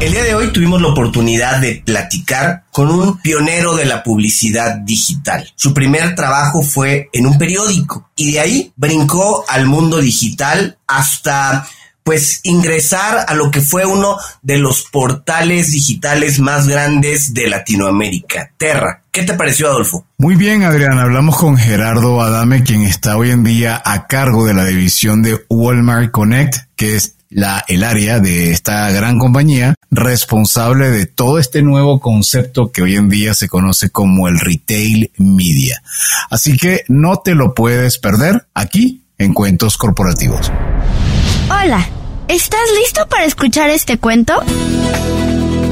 El día de hoy tuvimos la oportunidad de platicar con un pionero de la publicidad digital. Su primer trabajo fue en un periódico y de ahí brincó al mundo digital hasta pues ingresar a lo que fue uno de los portales digitales más grandes de Latinoamérica, Terra. ¿Qué te pareció, Adolfo? Muy bien, Adrián. Hablamos con Gerardo Adame, quien está hoy en día a cargo de la división de Walmart Connect, que es la, el área de esta gran compañía responsable de todo este nuevo concepto que hoy en día se conoce como el retail media. Así que no te lo puedes perder aquí en Cuentos Corporativos. Hola. ¿Estás listo para escuchar este cuento?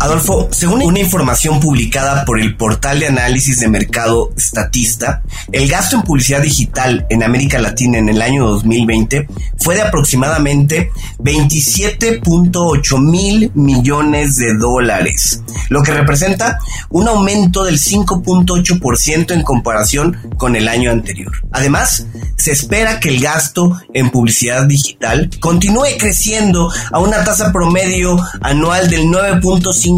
Adolfo, según una información publicada por el portal de análisis de mercado Statista, el gasto en publicidad digital en América Latina en el año 2020 fue de aproximadamente 27.8 mil millones de dólares, lo que representa un aumento del 5.8% en comparación con el año anterior. Además, se espera que el gasto en publicidad digital continúe creciendo a una tasa promedio anual del 9.5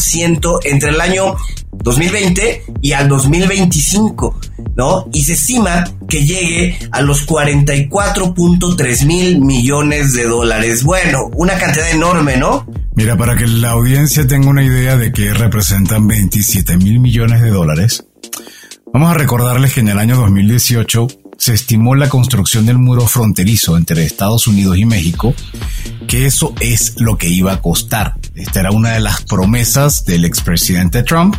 ciento entre el año 2020 y al 2025, ¿no? Y se estima que llegue a los 44.3 mil millones de dólares. Bueno, una cantidad enorme, ¿no? Mira, para que la audiencia tenga una idea de que representan 27 mil millones de dólares, vamos a recordarles que en el año 2018 se estimó la construcción del muro fronterizo entre Estados Unidos y México, que eso es lo que iba a costar. Esta era una de las promesas del expresidente Trump,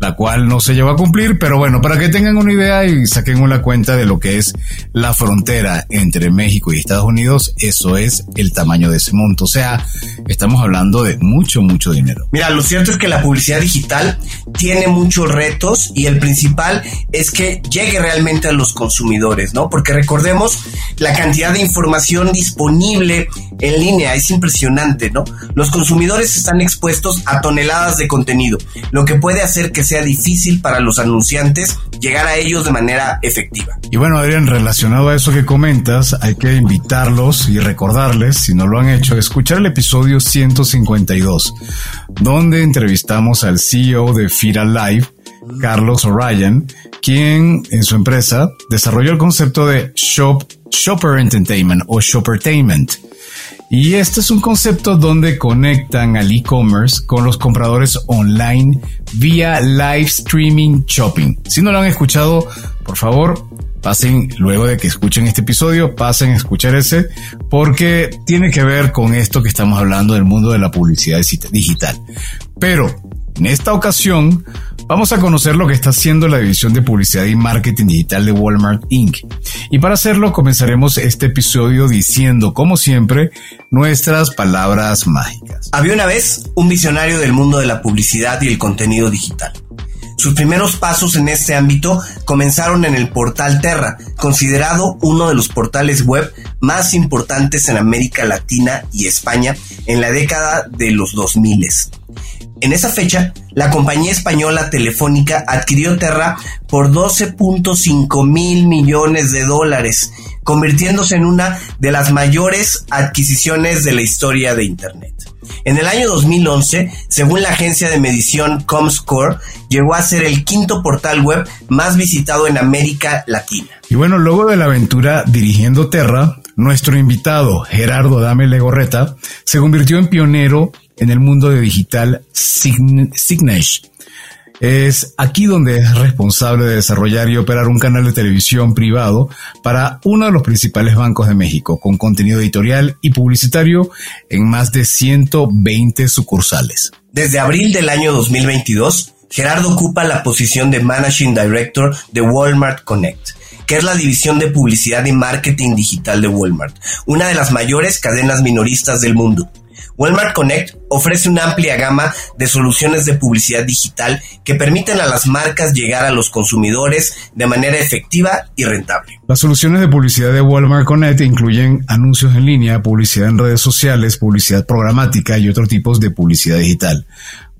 la cual no se llevó a cumplir, pero bueno, para que tengan una idea y saquen una cuenta de lo que es la frontera entre México y Estados Unidos, eso es el tamaño de ese monto. O sea, estamos hablando de mucho, mucho dinero. Mira, lo cierto es que la publicidad digital tiene muchos retos y el principal es que llegue realmente a los consumidores, ¿no? Porque recordemos la cantidad de información disponible en línea, es impresionante, ¿no? Los consumidores están expuestos a toneladas de contenido, lo que puede hacer que sea difícil para los anunciantes llegar a ellos de manera efectiva. Y bueno, Adrián, relacionado a eso que comentas, hay que invitarlos y recordarles, si no lo han hecho, escuchar el episodio 152, donde entrevistamos al CEO de Fira Live, Carlos O'Ryan, quien en su empresa desarrolló el concepto de Shop, Shopper Entertainment o Shoppertainment y este es un concepto donde conectan al e-commerce con los compradores online vía live streaming shopping. Si no lo han escuchado, por favor, pasen luego de que escuchen este episodio, pasen a escuchar ese, porque tiene que ver con esto que estamos hablando del mundo de la publicidad digital. Pero en esta ocasión vamos a conocer lo que está haciendo la división de publicidad y marketing digital de Walmart Inc. Y para hacerlo comenzaremos este episodio diciendo, como siempre, nuestras palabras mágicas. Había una vez un visionario del mundo de la publicidad y el contenido digital. Sus primeros pasos en este ámbito comenzaron en el portal Terra, considerado uno de los portales web más importantes en América Latina y España en la década de los 2000. En esa fecha, la compañía española Telefónica adquirió Terra por 12.5 mil millones de dólares, convirtiéndose en una de las mayores adquisiciones de la historia de Internet. En el año 2011, según la agencia de medición Comscore, llegó a ser el quinto portal web más visitado en América Latina. Y bueno, luego de la aventura dirigiendo Terra, nuestro invitado Gerardo Dame Legorreta se convirtió en pionero en el mundo de digital Signage. Es aquí donde es responsable de desarrollar y operar un canal de televisión privado para uno de los principales bancos de México, con contenido editorial y publicitario en más de 120 sucursales. Desde abril del año 2022, Gerardo ocupa la posición de Managing Director de Walmart Connect que es la división de publicidad y marketing digital de Walmart, una de las mayores cadenas minoristas del mundo. Walmart Connect ofrece una amplia gama de soluciones de publicidad digital que permiten a las marcas llegar a los consumidores de manera efectiva y rentable. Las soluciones de publicidad de Walmart Connect incluyen anuncios en línea, publicidad en redes sociales, publicidad programática y otros tipos de publicidad digital.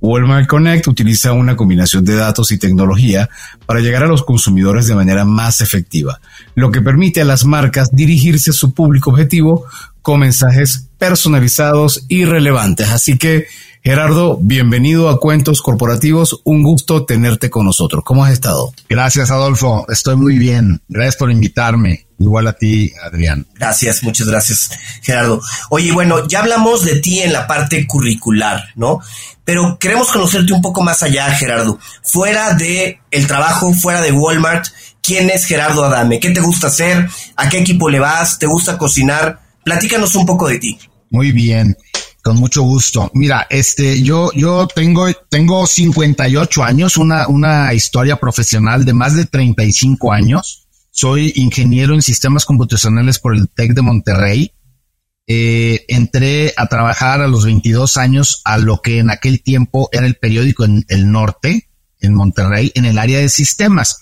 Walmart Connect utiliza una combinación de datos y tecnología para llegar a los consumidores de manera más efectiva, lo que permite a las marcas dirigirse a su público objetivo con mensajes personalizados y relevantes. Así que, Gerardo, bienvenido a Cuentos Corporativos. Un gusto tenerte con nosotros. ¿Cómo has estado? Gracias, Adolfo. Estoy muy bien. Gracias por invitarme. Igual a ti, Adrián. Gracias, muchas gracias, Gerardo. Oye, bueno, ya hablamos de ti en la parte curricular, ¿no? Pero queremos conocerte un poco más allá, Gerardo. Fuera de el trabajo, fuera de Walmart, ¿quién es Gerardo Adame? ¿Qué te gusta hacer? ¿A qué equipo le vas? ¿Te gusta cocinar? Platícanos un poco de ti. Muy bien, con mucho gusto. Mira, este, yo, yo tengo, tengo 58 años, una, una historia profesional de más de 35 años soy ingeniero en sistemas computacionales por el TEC de Monterrey. Eh, entré a trabajar a los 22 años a lo que en aquel tiempo era el periódico en el norte, en Monterrey, en el área de sistemas.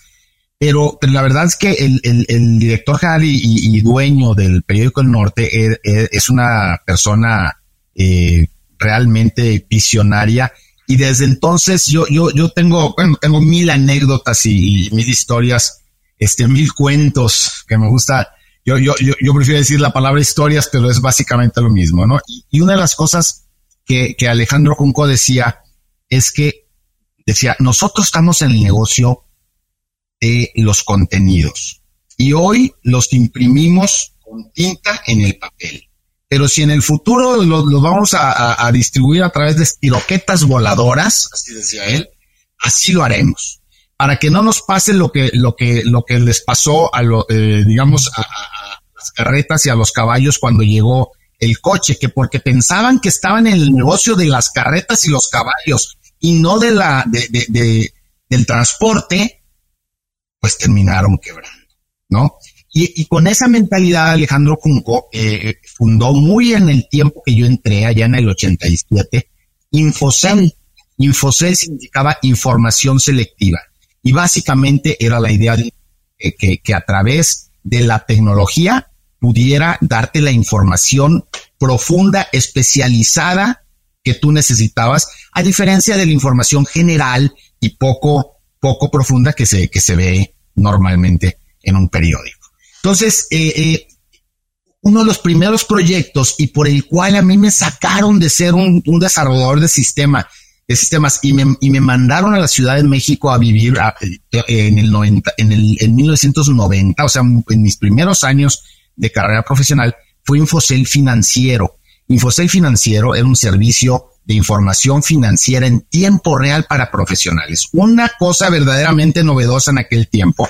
Pero, la verdad es que el, director general y, dueño del periódico El Norte e, e, es, una persona eh, realmente visionaria. Y desde entonces yo, yo, yo tengo, tengo mil anécdotas y mil historias este, mil cuentos que me gusta. Yo, yo, yo, prefiero decir la palabra historias, pero es básicamente lo mismo, ¿no? Y, una de las cosas que, que Alejandro Junco decía es que decía, nosotros estamos en el negocio de los contenidos y hoy los imprimimos con tinta en el papel. Pero si en el futuro los vamos a, distribuir a través de estiroquetas voladoras, así decía él, así lo haremos para que no nos pase lo que, lo que, lo que les pasó a lo, eh, digamos, a, las carretas y a los caballos cuando llegó el coche, que porque pensaban que estaban en el negocio de las carretas y los caballos y no de la, de, del transporte, pues terminaron quebrando, ¿no? Y, con esa mentalidad, Alejandro Junco eh, fundó muy en el tiempo que yo entré, allá en el 87, Infocel. Infocel significaba información selectiva. Y básicamente era la idea de que, a través de la tecnología pudiera darte la información profunda, especializada que tú necesitabas, a diferencia de la información general y poco, poco profunda que se, que se ve normalmente en un periódico. Entonces, eh, eh, uno de los primeros proyectos y por el cual a mí me sacaron de ser un, desarrollador de sistema de sistemas y me, y me mandaron a la Ciudad de México a vivir en el 90, en el en 1990, o sea, en mis primeros años de carrera profesional, fue Infocel Financiero. Infocel Financiero era un servicio de información financiera en tiempo real para profesionales. Una cosa verdaderamente novedosa en aquel tiempo,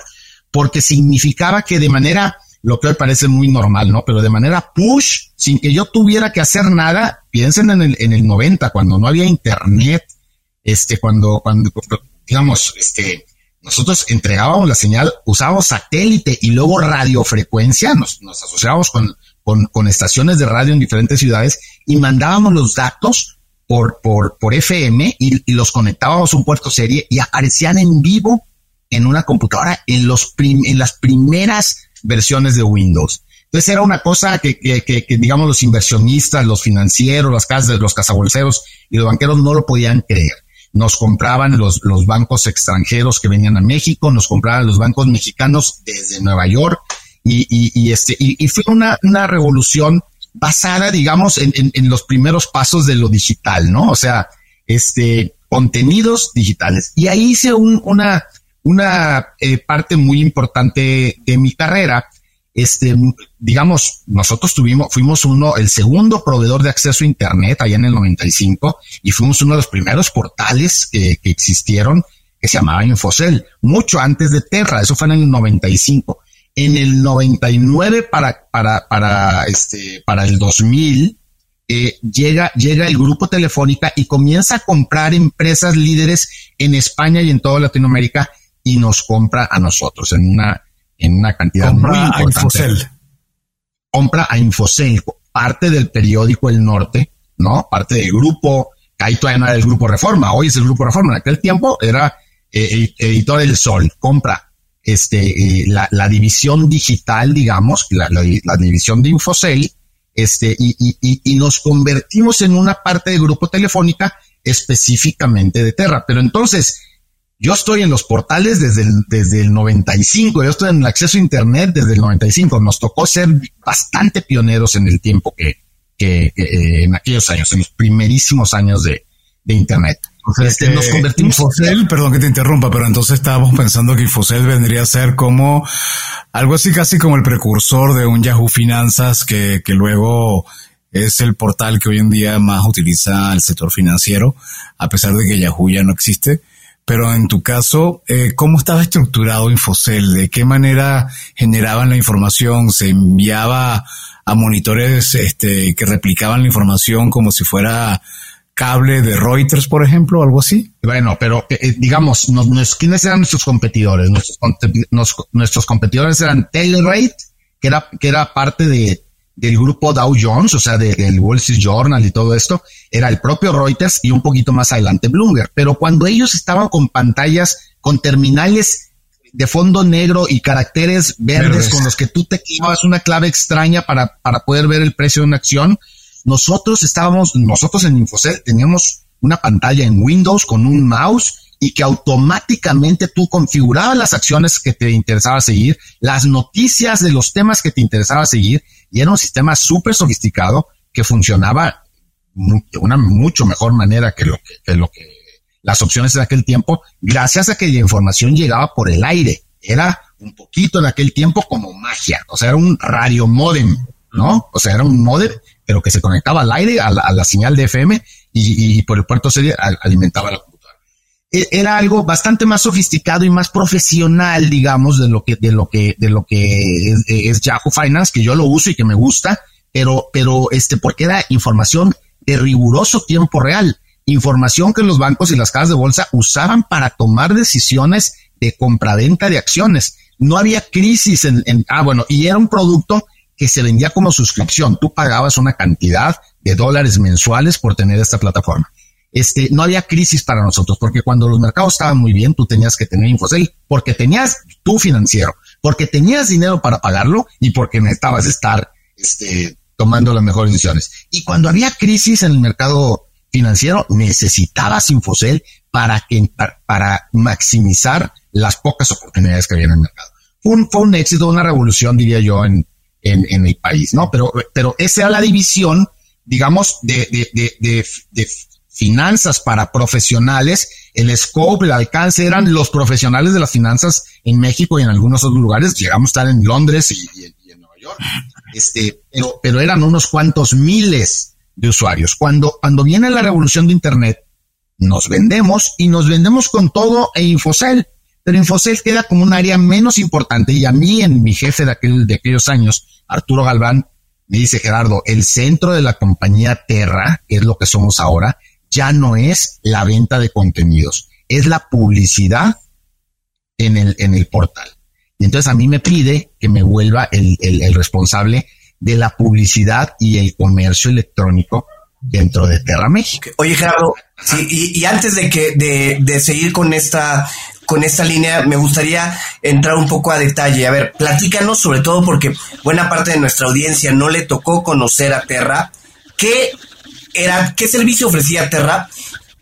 porque significaba que de manera lo que hoy parece muy normal, ¿no? Pero de manera push, sin que yo tuviera que hacer nada, piensen en el, en el 90, cuando no había internet, este, cuando, cuando, digamos, este, nosotros entregábamos la señal, usábamos satélite y luego radiofrecuencia, nos, nos asociábamos con, con, con, estaciones de radio en diferentes ciudades y mandábamos los datos por, por, por FM y, los conectábamos a un puerto serie y aparecían en vivo en una computadora en los en las primeras versiones de Windows. Entonces era una cosa que, que, que, digamos los inversionistas, los financieros, las casas, los cazabolseros y los banqueros no lo podían creer. Nos compraban los, los bancos extranjeros que venían a México, nos compraban los bancos mexicanos desde Nueva York y, y este, y, fue una, una revolución basada, digamos, en, en, en, los primeros pasos de lo digital, ¿no? O sea, este, contenidos digitales. Y ahí hice un, una, una eh, parte muy importante de mi carrera, este, digamos, nosotros tuvimos, fuimos uno, el segundo proveedor de acceso a Internet allá en el 95 y fuimos uno de los primeros portales que, que existieron que se llamaba Infocel, mucho antes de Terra, eso fue en el 95. En el 99 para, para, para, este, para el 2000, eh, llega, llega el grupo Telefónica y comienza a comprar empresas líderes en España y en toda Latinoamérica y nos compra a nosotros en una, en una cantidad compra muy importante. A Infocel. Compra a Infocel, parte del periódico El Norte, ¿no? Parte del grupo, ahí todavía no era el grupo Reforma, hoy es el grupo Reforma, en aquel tiempo era eh, editor del Sol, compra este, eh, la, división digital, digamos, la, división de Infocel, este, y, y, y, nos convertimos en una parte del grupo telefónica específicamente de Terra. Pero entonces, yo estoy en los portales desde el, desde el 95, yo estoy en el acceso a Internet desde el 95. Nos tocó ser bastante pioneros en el tiempo que, que, eh, en aquellos años, en los primerísimos años de, de Internet. Este, nos convertimos Infocel, perdón que te interrumpa, pero entonces estábamos pensando que Infocel vendría a ser como algo así casi como el precursor de un Yahoo Finanzas que, que luego es el portal que hoy en día más utiliza el sector financiero, a pesar de que Yahoo ya no existe. Pero en tu caso, eh, ¿cómo estaba estructurado Infocel? ¿De qué manera generaban la información? ¿Se enviaba a monitores este, que replicaban la información como si fuera cable de Reuters, por ejemplo, algo así. Bueno, pero eh, eh, digamos, ¿quiénes eran nuestros competidores? Nuestros, nuestros competidores eran Telerate, que era, que era parte de, del grupo Dow Jones, o sea, del Wall Street Journal y todo esto, era el propio Reuters y un poquito más adelante Bloomberg. Pero cuando ellos estaban con pantallas, con terminales de fondo negro y caracteres verdes, con los que tú te quedabas una clave extraña para, para poder ver el precio de una acción, nosotros estábamos, nosotros en Infocel teníamos una pantalla en Windows con un mouse y que automáticamente tú configurabas las acciones que te interesaba seguir, las noticias de los temas que te interesaba seguir, y era un sistema súper sofisticado que funcionaba de una mucho mejor manera que lo que, que, lo que las opciones de aquel tiempo, gracias a que la información llegaba por el aire. Era un poquito en aquel tiempo como magia, o sea, era un radio modem, ¿no? O sea, era un modem pero que se conectaba al aire, a la, señal de FM y, por el puerto serie alimentaba la computadora. E, era algo bastante más sofisticado y más profesional, digamos, de lo que, de lo que, de lo que es, Yahoo Finance, que yo lo uso y que me gusta, pero, pero este, porque era información de riguroso tiempo real, información que los bancos y las casas de bolsa usaban para tomar decisiones de compraventa de acciones. No había crisis en, en, ah, bueno, y era un producto que se vendía como suscripción. Tú pagabas una cantidad de dólares mensuales por tener esta plataforma. Este, no había crisis para nosotros, porque cuando los mercados estaban muy bien, tú tenías que tener Infocel, porque tenías tu financiero, porque tenías dinero para pagarlo y porque necesitabas estar, este, tomando las mejores decisiones. Y cuando había crisis en el mercado financiero, necesitabas Infocel para que, para, maximizar las pocas oportunidades que había en el mercado. Un, fue un éxito, una revolución, diría yo, en, en, en el país, ¿no? Pero, pero esa era la división, digamos, de, de, de, de, de finanzas para profesionales, el scope, el alcance eran los profesionales de las finanzas en México y en algunos otros lugares. Llegamos a estar en Londres y, y, en Nueva York. Este, pero, pero eran unos cuantos miles de usuarios. Cuando, cuando viene la revolución de Internet, nos vendemos y nos vendemos con todo e Infocel pero Infocel queda como un área menos importante y a mí, en mi jefe de, aquel, de aquellos años, Arturo Galván, me dice Gerardo, el centro de la compañía Terra, que es lo que somos ahora, ya no es la venta de contenidos, es la publicidad en el, en el portal. Y entonces a mí me pide que me vuelva el, el, responsable de la publicidad y el comercio electrónico dentro de Terra México. Oye, Gerardo, sí, y, y, antes de que de, de seguir con esta con esta línea me gustaría entrar un poco a detalle. A ver, platícanos sobre todo porque buena parte de nuestra audiencia no le tocó conocer a Terra. ¿Qué era, qué servicio ofrecía Terra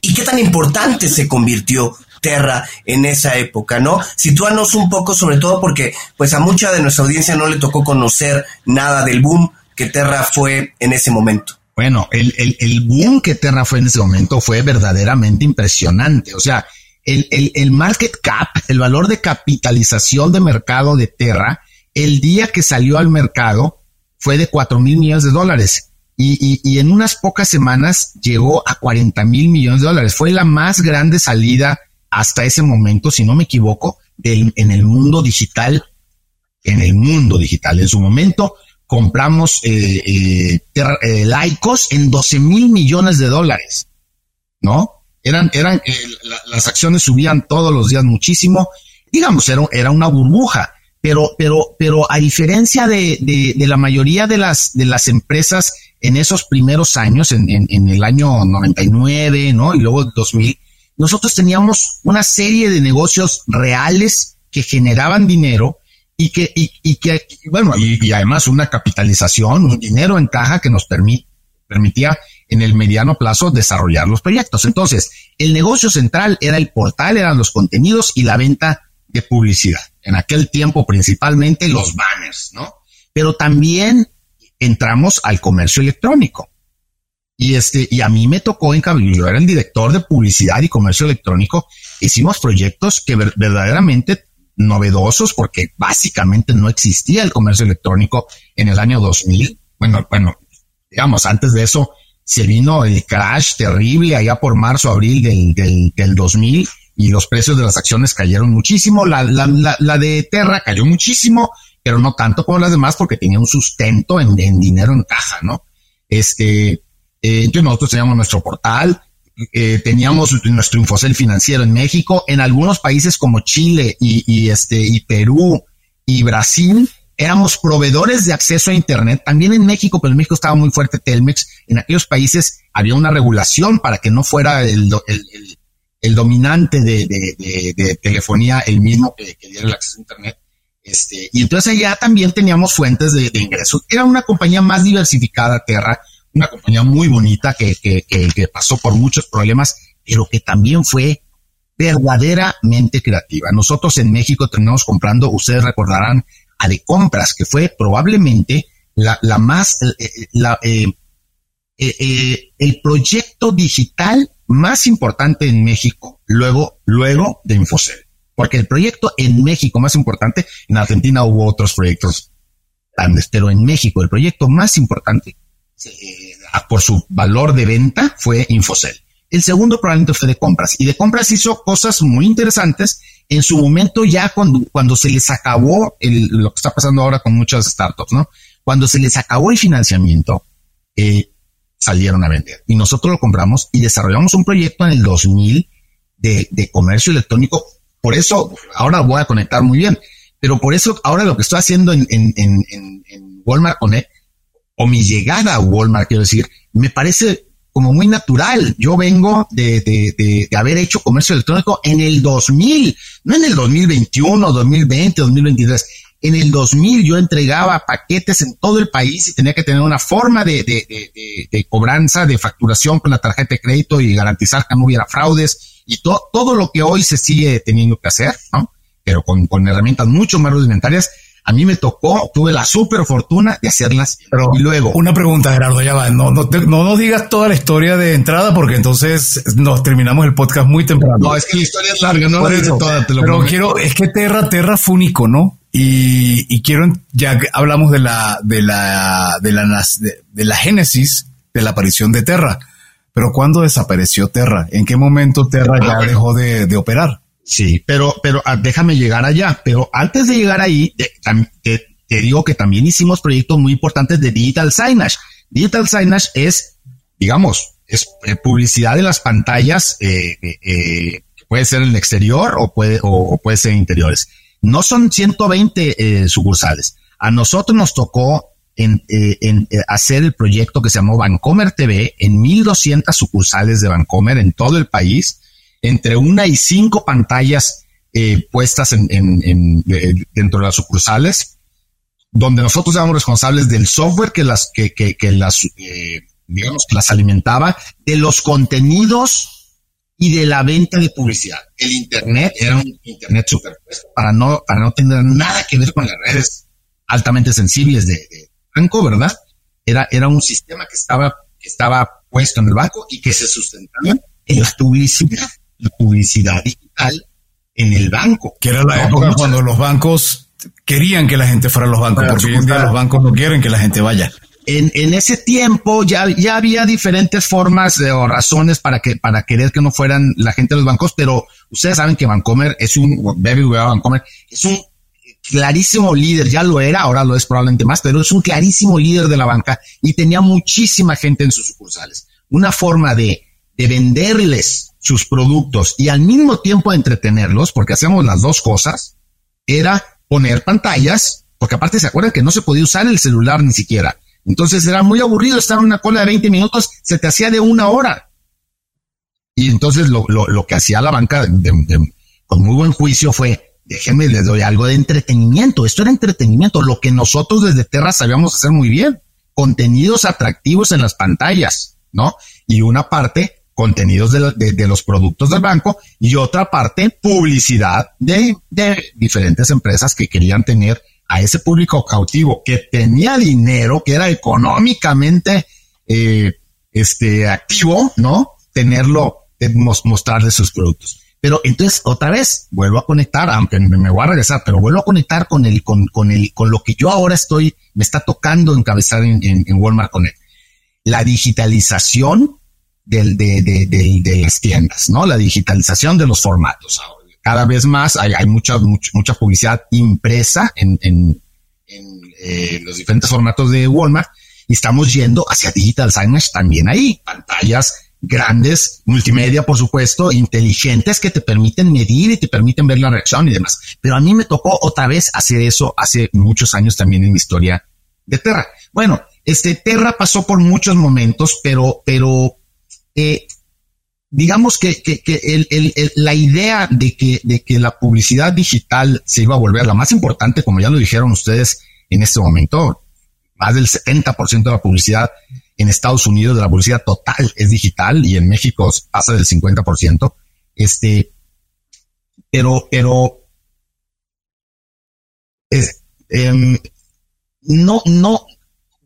y qué tan importante se convirtió Terra en esa época, ¿no? Sitúanos un poco sobre todo porque pues a mucha de nuestra audiencia no le tocó conocer nada del boom que Terra fue en ese momento. Bueno, el, el, el boom que Terra fue en ese momento fue verdaderamente impresionante. O sea, el, el, el, market cap, el valor de capitalización de mercado de Terra, el día que salió al mercado fue de 4 mil millones de dólares. Y, y, y, en unas pocas semanas llegó a 40 mil millones de dólares. Fue la más grande salida hasta ese momento, si no me equivoco, del, en el mundo digital. En el mundo digital. En su momento compramos eh, eh, eh, laicos en 12 mil millones de dólares, ¿no? Eran, eran, eh, la, las acciones subían todos los días muchísimo. Digamos, era, era una burbuja. Pero, pero, pero a diferencia de, de, la mayoría de las, de las empresas en esos primeros años, en, en, el año 99, ¿no? Y luego 2000, nosotros teníamos una serie de negocios reales que generaban dinero y que, y, que, bueno, y, además una capitalización, un dinero en caja que nos permitía en el mediano plazo desarrollar los proyectos. Entonces, el negocio central era el portal, eran los contenidos y la venta de publicidad. En aquel tiempo principalmente los banners, ¿no? Pero también entramos al comercio electrónico. Y este, y a mí me tocó en yo era el director de publicidad y comercio electrónico. Hicimos proyectos que verdaderamente novedosos porque básicamente no existía el comercio electrónico en el año 2000. Bueno, bueno, digamos, antes de eso se vino el crash terrible allá por marzo, abril del, del, del 2000 y los precios de las acciones cayeron muchísimo. La, la, la, la, de Terra cayó muchísimo, pero no tanto como las demás porque tenía un sustento en, en dinero en caja, ¿no? Este, eh, entonces nosotros teníamos nuestro portal, eh, teníamos nuestro infocel financiero en México, en algunos países como Chile y, y este, y Perú y Brasil, éramos proveedores de acceso a Internet, también en México, pero en México estaba muy fuerte Telmex. En aquellos países había una regulación para que no fuera el, dominante de, telefonía el mismo que, que, diera el acceso a Internet. Este, y entonces allá también teníamos fuentes de, ingresos. Era una compañía más diversificada, Terra, una compañía muy bonita que, que, que pasó por muchos problemas, pero que también fue verdaderamente creativa. Nosotros en México terminamos comprando, ustedes recordarán, de compras, que fue probablemente la, la más, eh, eh, la, eh, el proyecto digital más importante en México, luego, luego de Infocel. Porque el proyecto en México más importante, en Argentina hubo otros proyectos pero en México el proyecto más importante por su valor de venta fue Infocel. El segundo probablemente fue de compras y de compras hizo cosas muy interesantes en su momento ya cuando, cuando se les acabó lo que está pasando ahora con muchas startups, ¿no? Cuando se les acabó el financiamiento, eh, salieron a vender y nosotros lo compramos y desarrollamos un proyecto en el 2000 de, de comercio electrónico. Por eso ahora voy a conectar muy bien, pero por eso ahora lo que estoy haciendo en, Walmart o mi llegada a Walmart, quiero decir, me parece como muy natural. Yo vengo de, de, de, haber hecho comercio electrónico en el 2000, no en el 2021, 2020, 2023. En el 2000 yo entregaba paquetes en todo el país y tenía que tener una forma de, de cobranza, de facturación con la tarjeta de crédito y garantizar que no hubiera fraudes y todo todo lo que hoy se sigue teniendo que hacer, ¿no? Pero con, con herramientas mucho más rudimentarias a mí me tocó, tuve la super fortuna de hacerlas. Pero y luego. Una pregunta, Gerardo, ya va. No, no, no nos digas toda la historia de entrada porque entonces nos terminamos el podcast muy temprano. No, es que la historia es larga, no la toda, te lo Pero quiero, es que Terra, Terra fue un icono y, y quiero, ya hablamos de la, de la, de la, de, de la génesis de la aparición de Terra. Pero ¿cuándo desapareció Terra? ¿En qué momento Terra ya ah, dejó de, de operar? Sí, pero, pero ah, déjame llegar allá. Pero antes de llegar ahí, te, digo que también hicimos proyectos muy importantes de digital signage. Digital signage es, digamos, es eh, publicidad de las pantallas, eh, eh, puede ser en el exterior o puede, o, puede ser en interiores. No son 120 sucursales. A nosotros nos tocó en, en, hacer el proyecto que se llamó Vancomer TV en 1200 sucursales de Vancomer en todo el país entre una y cinco pantallas eh, puestas en, dentro de las sucursales, donde nosotros éramos responsables del software que las, que, que, que las, eh, digamos, que las alimentaba, de los contenidos y de la venta de publicidad. El Internet era un Internet superpuesto para no, para no tener nada que ver con las redes altamente sensibles de, de banco, ¿verdad? Era, era un sistema que estaba, que estaba puesto en el banco y que se sustentaba en la publicidad publicidad digital en el banco. Que era la época cuando los bancos querían que la gente fuera a los bancos, porque hoy en día los bancos no quieren que la gente vaya. En, en ese tiempo ya, ya había diferentes formas o razones para que para querer que no fueran la gente de los bancos, pero ustedes saben que Vancomer es un Vancomer es un clarísimo líder, ya lo era, ahora lo es probablemente más, pero es un clarísimo líder de la banca y tenía muchísima gente en sus sucursales. Una forma de, de venderles sus productos y al mismo tiempo entretenerlos, porque hacemos las dos cosas, era poner pantallas, porque aparte se acuerdan que no se podía usar el celular ni siquiera. Entonces era muy aburrido estar en una cola de 20 minutos, se te hacía de una hora. Y entonces lo, lo, que hacía la banca con muy buen juicio fue, déjenme, les doy algo de entretenimiento. Esto era entretenimiento, lo que nosotros desde Terra sabíamos hacer muy bien. Contenidos atractivos en las pantallas, ¿no? Y una parte, contenidos de, los productos del banco y otra parte, publicidad de, diferentes empresas que querían tener a ese público cautivo que tenía dinero, que era económicamente eh, este, activo, ¿no? Tenerlo, eh, mostrarle sus productos. Pero entonces, otra vez, vuelvo a conectar, aunque me, voy a regresar, pero vuelvo a conectar con el, con, con el, con lo que yo ahora estoy, me está tocando encabezar en, en, Walmart Connect. La digitalización de, de, de, de, las tiendas, ¿no? La digitalización de los formatos. Cada vez más hay, hay mucha, mucha, mucha, publicidad impresa en, en, en eh, los diferentes formatos de Walmart y estamos yendo hacia digital signage también ahí. Pantallas grandes, multimedia, por supuesto, inteligentes que te permiten medir y te permiten ver la reacción y demás. Pero a mí me tocó otra vez hacer eso hace muchos años también en mi historia de Terra. Bueno, este Terra pasó por muchos momentos, pero, pero, eh, digamos que, la idea de que, la publicidad digital se iba a volver la más importante, como ya lo dijeron ustedes en este momento, más del 70% de la publicidad en Estados Unidos de la publicidad total es digital y en México pasa del 50%. Este, pero, pero, em, no, no,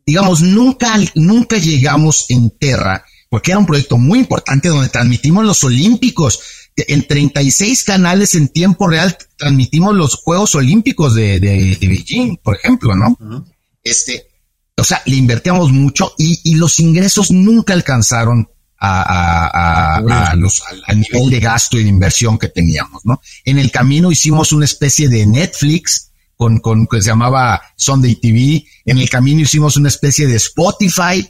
digamos, nunca, nunca llegamos en Terra, porque era un proyecto muy importante donde transmitimos los Olímpicos. En 36 canales en tiempo real transmitimos los Juegos Olímpicos de, de, Beijing, por ejemplo, ¿no? Este, o sea, le invertíamos mucho y, los ingresos nunca alcanzaron a, los, al, nivel de gasto y de inversión que teníamos, ¿no? En el camino hicimos una especie de Netflix con, con que se llamaba Sunday TV. En el camino hicimos una especie de Spotify,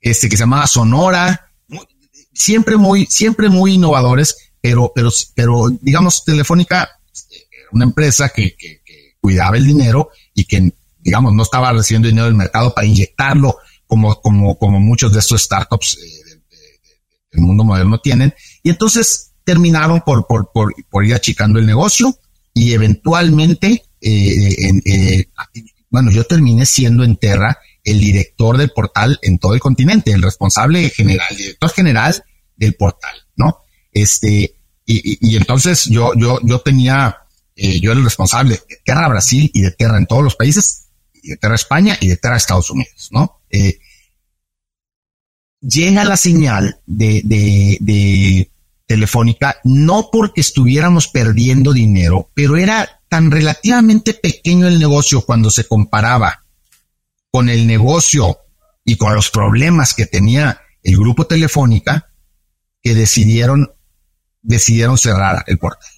este que se llamaba Sonora. Siempre muy, siempre muy innovadores, pero, pero, pero digamos, Telefónica, una empresa que, cuidaba el dinero y que digamos, no estaba recibiendo dinero del mercado para inyectarlo como, como, como muchos de estos startups eh, del mundo moderno tienen. Y entonces terminaron por, por, por, ir achicando el negocio y eventualmente, eh, eh, bueno, yo terminé siendo en Terra el director del portal en todo el continente, el responsable general, el director general del portal, ¿no? Este, y, y, entonces yo, yo, yo tenía, yo era el responsable de Terra Brasil y de Terra en todos los países de Terra España y de Terra Estados Unidos, ¿no? Eh, llega la señal de, de, Telefónica no porque estuviéramos perdiendo dinero, pero era tan relativamente pequeño el negocio cuando se comparaba con el negocio y con los problemas que tenía el grupo Telefónica que decidieron, decidieron cerrar el portal.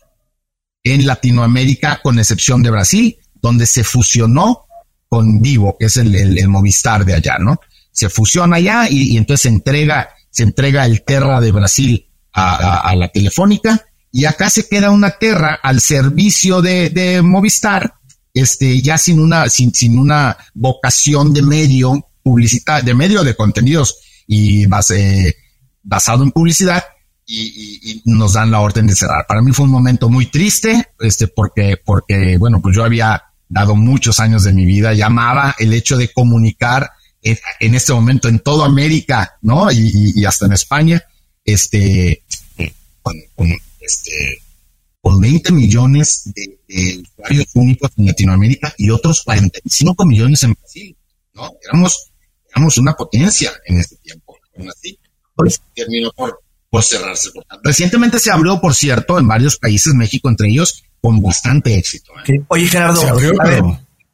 En Latinoamérica, con excepción de Brasil, donde se fusionó con Vivo, que es el, Movistar de allá, ¿no? Se fusiona allá y, entonces se entrega, se entrega el Terra de Brasil a, la Telefónica y acá se queda una Terra al servicio de, de Movistar, este, ya sin una, sin, sin una vocación de medio publicitario, de medio de contenidos y base, basado en publicidad. Y, y, nos dan la orden de cerrar. Para mí fue un momento muy triste, este, porque, porque, bueno, pues yo había dado muchos años de mi vida, llamaba el hecho de comunicar en, este momento en toda América, ¿no? Y, hasta en España, este, con, este, con 20 millones de, usuarios únicos en Latinoamérica y otros 45 millones en Brasil, ¿no? Éramos, éramos una potencia en este tiempo. así, pues terminó por, por cerrarse. Recientemente se abrió, por cierto, en varios países, México entre ellos, con bastante éxito. ¿eh? Oye, Gerardo,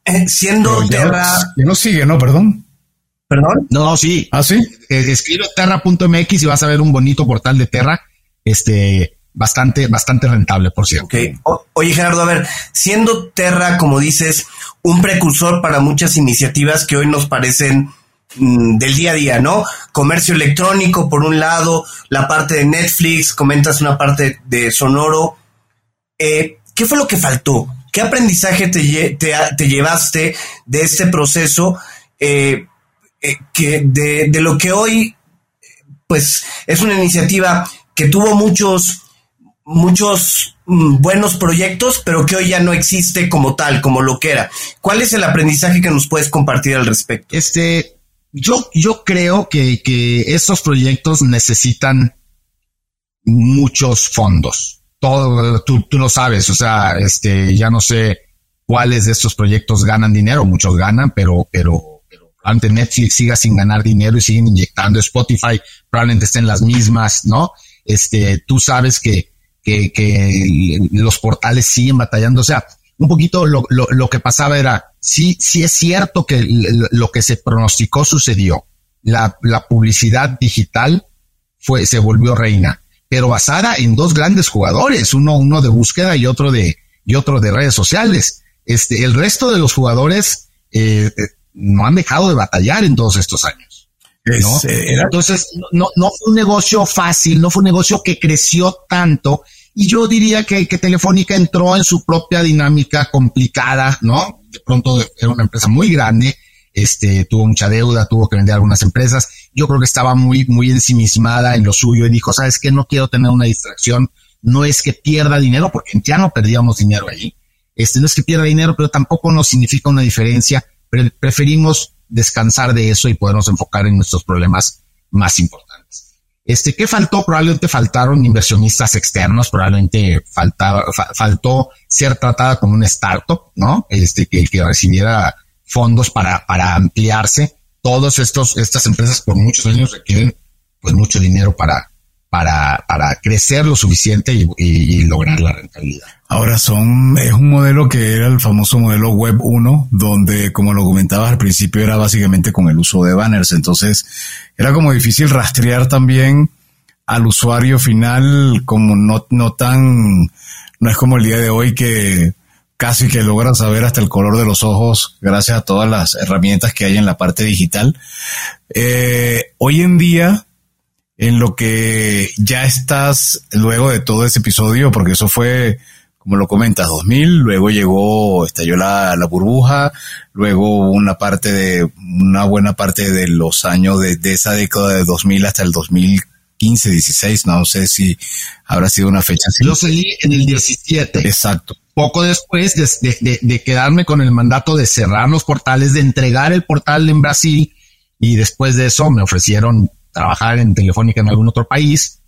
eh, siendo Terra... no sigue, ¿no? Perdón. ¿Perdón? No, sí. ¿Ah, sí? Eh, escribe terra.mx y vas a ver un bonito portal de Terra, este, bastante, bastante rentable, por cierto. Oye, Gerardo, a ver, siendo Terra, como dices, un precursor para muchas iniciativas que hoy nos parecen mm, del día a día, ¿no? Comercio electrónico, por un lado, la parte de Netflix, comentas una parte de Sonoro. Eh, ¿Qué fue lo que faltó? ¿Qué aprendizaje te, te, llevaste de este proceso? Eh, eh, que de, de lo que hoy, pues, es una iniciativa que tuvo muchos, muchos mm, buenos proyectos, pero que hoy ya no existe como tal, como lo que era. ¿Cuál es el aprendizaje que nos puedes compartir al respecto? Este, yo, yo creo que, que estos proyectos necesitan muchos fondos. Todo, tú, tú lo sabes, o sea, este, ya no sé cuáles de estos proyectos ganan dinero, muchos ganan, pero, pero, pero probablemente Netflix siga sin ganar dinero y siguen inyectando Spotify, probablemente estén las mismas, ¿no? Este, tú sabes que, que, que los portales siguen batallando, o sea, un poquito lo, lo, lo que pasaba era, sí, sí es cierto que lo que se pronosticó sucedió. La, la publicidad digital fue, se volvió reina, pero basada en dos grandes jugadores, uno, uno de búsqueda y otro de, y otro de redes sociales. Este, el resto de los jugadores eh, no han dejado de batallar en todos estos años. ¿no? Eh, Entonces, no, no fue un negocio fácil, no fue un negocio que creció tanto. Y yo diría que, que Telefónica entró en su propia dinámica complicada, ¿no? De pronto era una empresa muy grande, este, tuvo mucha deuda, tuvo que vender algunas empresas. Yo creo que estaba muy, muy ensimismada en lo suyo y dijo, sabes qué, no quiero tener una distracción. No es que pierda dinero, porque ya no perdíamos dinero allí este no es que pierda dinero, pero tampoco nos significa una diferencia. preferimos descansar de eso y podernos enfocar en nuestros problemas más importantes. Este, ¿qué faltó? Probablemente faltaron inversionistas externos, probablemente faltaba, faltó ser tratada como un startup, ¿no? Este, que, que recibiera fondos para, para ampliarse. Todos estos, estas empresas por muchos años requieren pues mucho dinero para, para, para crecer lo suficiente y, lograr la rentabilidad. Ahora son, es un modelo que era el famoso modelo Web 1, donde, como lo comentabas al principio, era básicamente con el uso de banners. Entonces, era como difícil rastrear también al usuario final, como no, no tan, no es como el día de hoy que casi que logras saber hasta el color de los ojos gracias a todas las herramientas que hay en la parte digital. Eh, hoy en día, en lo que ya estás luego de todo ese episodio, porque eso fue, como lo comentas, 2000, luego llegó, estalló la, la burbuja, luego una parte de, una buena parte de los años de, de esa década de 2000 hasta el 2015, 16, no sé si habrá sido una fecha así. Yo seguí en el 17. Exacto. Poco después de, de, de, quedarme con el mandato de cerrar los portales, de entregar el portal en Brasil, y después de eso me ofrecieron trabajar en Telefónica en algún otro país.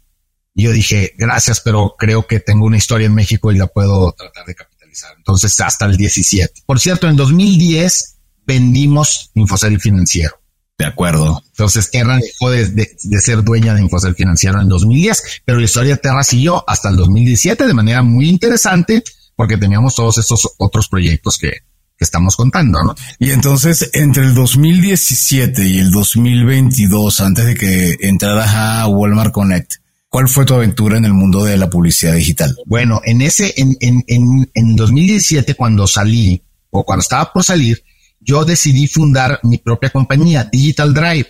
Y yo dije, gracias, pero creo que tengo una historia en México y la puedo tratar de capitalizar. Entonces, hasta el 17. Por cierto, en 2010 vendimos Infocel Financiero. De acuerdo. Entonces, Terra dejó de, de, ser dueña de Infocel Financiero en 2010, pero la historia de Terra siguió hasta el 2017 de manera muy interesante porque teníamos todos estos otros proyectos que, que estamos contando, ¿no? Y entonces, entre el 2017 y el 2022, antes de que entraras a Walmart Connect, ¿cuál fue tu aventura en el mundo de la publicidad digital? Bueno, en ese, en, en, en, en 2017, cuando salí, o cuando estaba por salir, yo decidí fundar mi propia compañía, Digital Drive.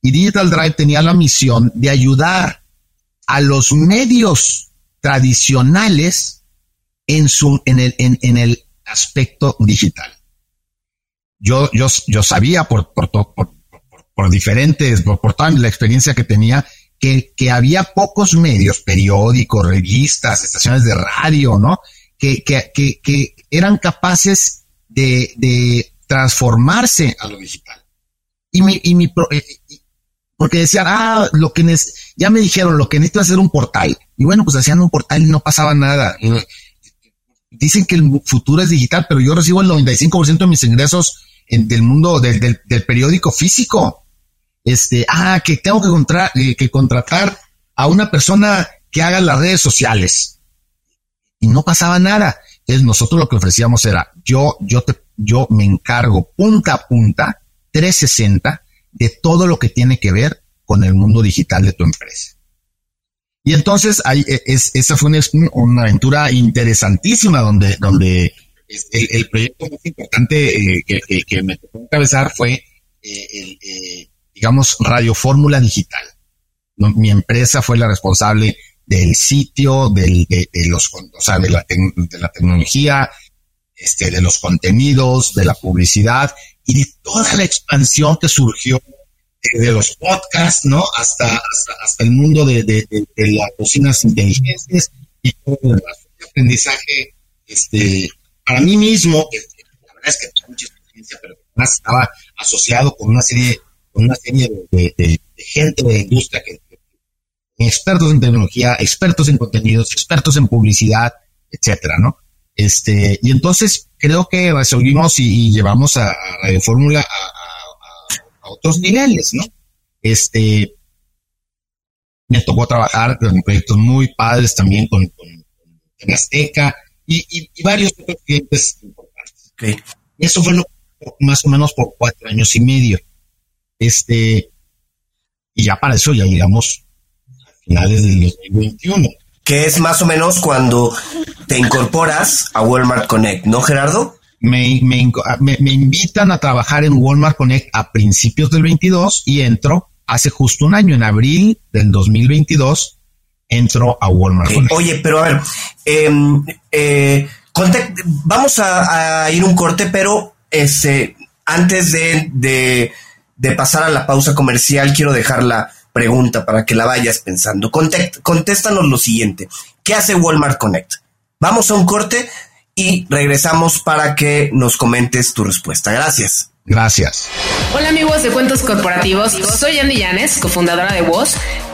Y Digital Drive tenía la misión de ayudar a los medios tradicionales en su, en el, en, en el aspecto digital. Yo, yo, yo sabía por, por, por, por diferentes, por, toda la experiencia que tenía, que, que había pocos medios, periódicos, revistas, estaciones de radio, ¿no? Que, que, que, eran capaces de, de transformarse a lo digital. Y mi, y mi, eh, porque decían, ah, lo que ya me dijeron, lo que necesito es hacer un portal. Y bueno, pues hacían un portal y no pasaba nada dicen que el futuro es digital, pero yo recibo el 95% de mis ingresos del mundo del, periódico físico. Este, ah, que tengo que, eh, que contratar a una persona que haga las redes sociales. Y no pasaba nada. Entonces nosotros lo que ofrecíamos era, yo, yo te, yo me encargo punta a punta, 360, de todo lo que tiene que ver con el mundo digital de tu empresa. Y entonces ahí e, es, esa fue una, aventura interesantísima donde, donde el, el proyecto más importante eh, que, que, me tocó encabezar fue eh, el, eh, digamos, Radio Fórmula Digital. Mi empresa fue la responsable del sitio, del, de, los, o sea, de la, de la tecnología, este, de los contenidos, de la publicidad y de toda la expansión que surgió de los podcasts, ¿no? Hasta, hasta, el mundo de, de, las cocinas inteligentes y todo el aprendizaje, este, para mí mismo, la verdad es que tengo mucha experiencia, pero además estaba asociado con una serie, con una serie de, gente de industria que, expertos en tecnología, expertos en contenidos, expertos en publicidad, etcétera, ¿no? Este, y entonces creo que resolvimos y, llevamos a, a Fórmula a, otros niveles, ¿no? Este, me tocó trabajar en proyectos muy padres también con, con, Azteca y, varios otros clientes importantes. Okay. Eso fue más o menos por cuatro años y medio. Este, y ya para eso ya llegamos a finales del 2021 que es más o menos cuando te incorporas a Walmart Connect, ¿no, Gerardo? Me, me, invitan a trabajar en Walmart Connect a principios del 22 y entro hace justo un año, en abril del 2022, entro a Walmart Connect. Oye, pero a ver, em, eh, vamos a, ir un corte, pero este, antes de, de, pasar a la pausa comercial, quiero dejarla pregunta para que la vayas pensando. contéstanos lo siguiente. ¿Qué hace Walmart Connect? Vamos a un corte y regresamos para que nos comentes tu respuesta. Gracias. Gracias. Hola amigos de Cuentos Corporativos, soy Andy Llanes, cofundadora de Voz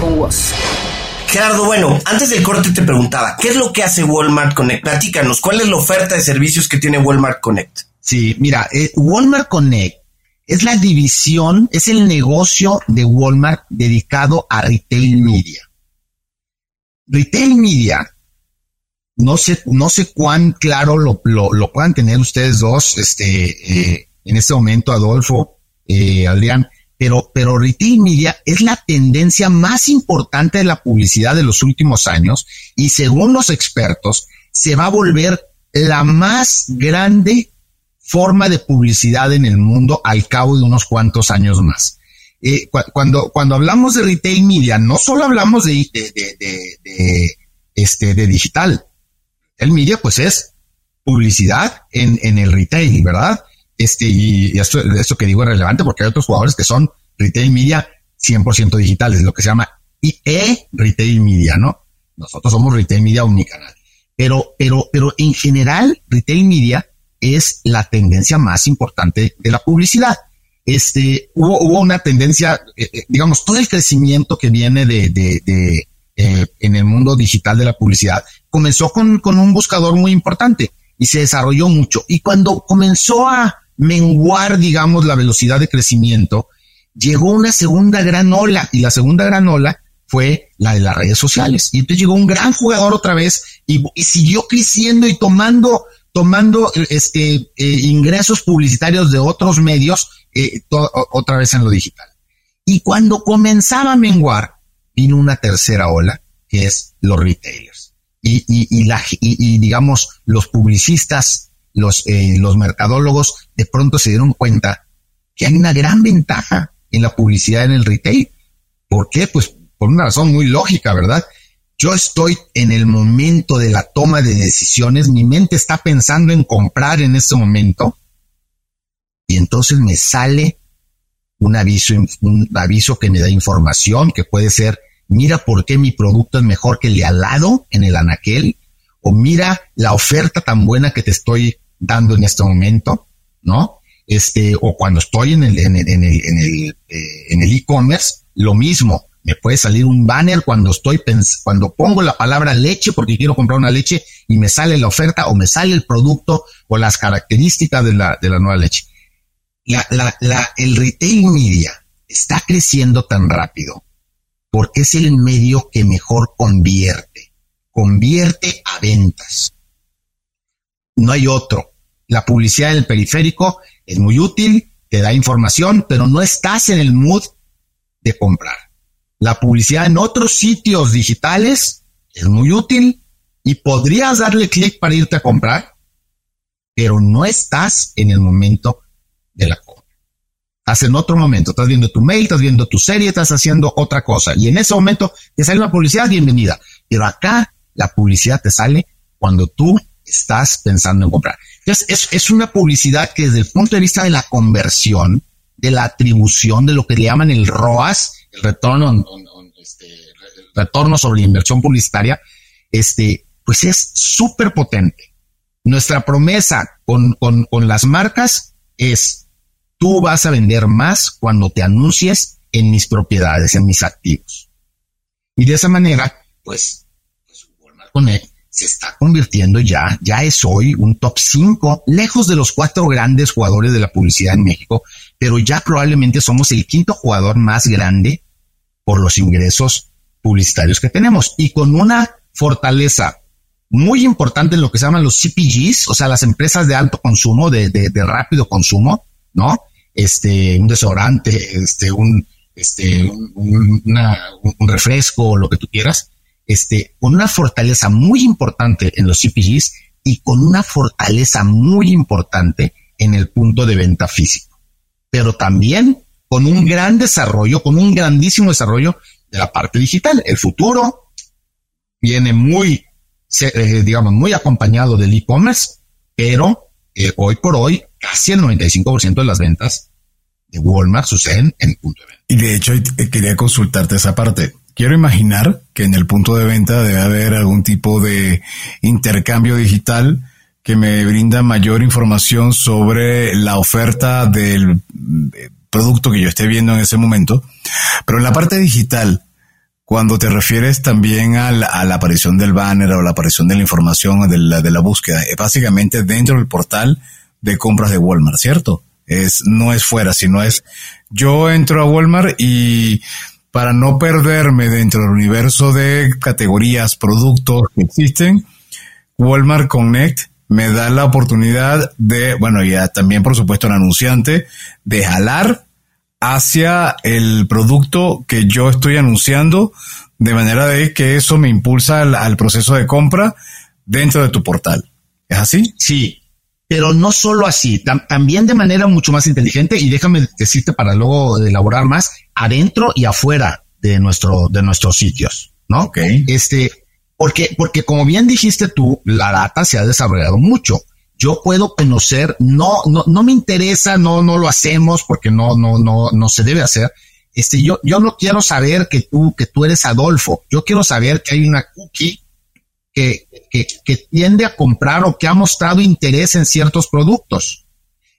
con WOS. Gerardo, bueno, antes del corte te preguntaba, ¿qué es lo que hace Walmart Connect? Platícanos, ¿cuál es la oferta de servicios que tiene Walmart Connect? Sí, mira, eh, Walmart Connect es la división, es el negocio de Walmart dedicado a retail media. Retail media, no sé, no sé cuán claro lo, lo, puedan tener ustedes dos, este, eh, en este momento, Adolfo, eh, Adrián, pero, pero retail media es la tendencia más importante de la publicidad de los últimos años y según los expertos se va a volver la más grande forma de publicidad en el mundo al cabo de unos cuantos años más. Eh, cuando, cuando hablamos de retail media, no solo hablamos de, de, este, de digital. El media, pues es publicidad en, en el retail, ¿verdad? Este, y esto, que digo es relevante porque hay otros jugadores que son retail media 100% digitales, lo que se llama e retail media, ¿no? Nosotros somos retail media unicanal. Pero, pero, pero en general, retail media es la tendencia más importante de la publicidad. Este, hubo, una tendencia, eh, eh, digamos, todo el crecimiento que viene de, de eh, en el mundo digital de la publicidad comenzó con, con un buscador muy importante y se desarrolló mucho. Y cuando comenzó a, menguar, digamos, la velocidad de crecimiento, llegó una segunda gran ola y la segunda gran ola fue la de las redes sociales. Y entonces llegó un gran jugador otra vez y, siguió creciendo y tomando, tomando este, eh, ingresos publicitarios de otros medios eh, otra vez en lo digital. Y cuando comenzaba a menguar, vino una tercera ola, que es los retailers. Y, y, y, y digamos, los publicistas los, eh, los mercadólogos de pronto se dieron cuenta que hay una gran ventaja en la publicidad en el retail. ¿Por qué? Pues por una razón muy lógica, ¿verdad? Yo estoy en el momento de la toma de decisiones, mi mente está pensando en comprar en este momento y entonces me sale un aviso, un aviso que me da información que puede ser, mira por qué mi producto es mejor que el de al lado en el anaquel, o mira la oferta tan buena que te estoy dando en este momento, ¿no? Este, o cuando estoy en el, en el, en el, eh, en el e-commerce, lo mismo. Me puede salir un banner cuando estoy cuando pongo la palabra leche porque quiero comprar una leche y me sale la oferta o me sale el producto o las características de la, de la nueva leche. La, la, el retail media está creciendo tan rápido porque es el medio que mejor convierte, convierte a ventas. No hay otro la publicidad en el periférico es muy útil, te da información, pero no estás en el mood de comprar. La publicidad en otros sitios digitales es muy útil y podrías darle clic para irte a comprar, pero no estás en el momento de la compra. Estás en otro momento, estás viendo tu mail, estás viendo tu serie, estás haciendo otra cosa. Y en ese momento te sale una publicidad, bienvenida. Pero acá la publicidad te sale cuando tú estás pensando en comprar. Entonces, es, una publicidad que desde el punto de vista de la conversión, de la atribución, de lo que le llaman el ROAS, el retorno, este, retorno sobre inversión publicitaria, este, pues es súper potente. Nuestra promesa con, con, con las marcas es, tú vas a vender más cuando te anuncies en mis propiedades, en mis activos. Y de esa manera, pues, pues se está convirtiendo ya, ya es hoy un top 5, lejos de los cuatro grandes jugadores de la publicidad en México, pero ya probablemente somos el quinto jugador más grande por los ingresos publicitarios que tenemos y con una fortaleza muy importante en lo que se llaman los CPGs, o sea, las empresas de alto consumo, de, de, rápido consumo, ¿no? Este, un desodorante, este, un, este, un, un refresco, lo que tú quieras, este, con una fortaleza muy importante en los CPGs y con una fortaleza muy importante en el punto de venta físico, pero también con un gran desarrollo, con un grandísimo desarrollo de la parte digital. El futuro viene muy eh, digamos, muy acompañado del e-commerce, pero eh, hoy por hoy casi el 95% de las ventas de Walmart suceden en punto de venta. Y de hecho eh, quería consultarte esa parte. Quiero imaginar que en el punto de venta debe haber algún tipo de intercambio digital que me brinda mayor información sobre la oferta del producto que yo esté viendo en ese momento. Pero en la parte digital, cuando te refieres también a la, aparición del banner o la aparición de la información de la, de la búsqueda, es básicamente dentro del portal de compras de Walmart, ¿cierto? Es, no es fuera, sino es yo entro a Walmart y para no perderme dentro del universo de categorías, productos que existen, Walmart Connect me da la oportunidad de, bueno, ya también por supuesto el anunciante, de jalar hacia el producto que yo estoy anunciando, de manera de que eso me impulsa al, proceso de compra dentro de tu portal. ¿Es así? Sí, pero no solo así, también de manera mucho más inteligente y déjame decirte para luego elaborar más, adentro y afuera de nuestro, de nuestros sitios, ¿no? Este, porque, porque como bien dijiste tú, la data se ha desarrollado mucho yo puedo conocer, no, no, no me interesa, no, no lo hacemos porque no, no, no, no se debe hacer. Este, yo, yo no quiero saber que tú, que tú eres Adolfo. Yo quiero saber que hay una cookie que, tiende a comprar o que ha mostrado interés en ciertos productos.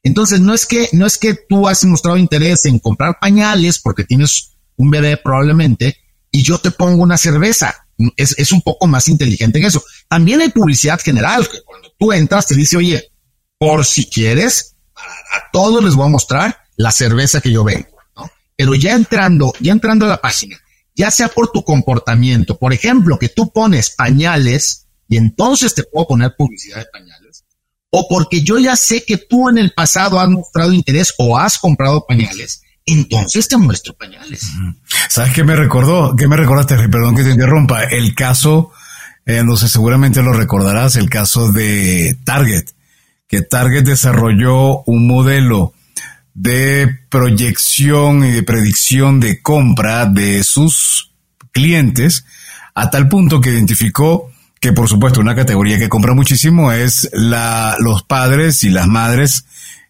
Entonces, no es que, no es que tú has mostrado interés en comprar pañales porque tienes un bebé probablemente y yo te pongo una cerveza. Es, es un poco más inteligente que eso. También hay publicidad general, que cuando tú entras te dice, oye, por si quieres, a, todos les voy a mostrar la cerveza que yo vengo. Pero ya entrando, ya entrando a la página, ya sea por tu comportamiento, por ejemplo, que tú pones pañales y entonces te puedo poner publicidad de pañales, o porque yo ya sé que tú en el pasado has mostrado interés o has comprado pañales, entonces te muestro pañales. ¿Sabes qué me recordó? ¿Qué me recordaste? Perdón que te interrumpa. El caso, eh, no sé, seguramente lo recordarás, el caso de Target, que Target desarrolló un modelo de proyección y de predicción de compra de sus clientes a tal punto que identificó que por supuesto una categoría que compra muchísimo es la, los padres y las madres,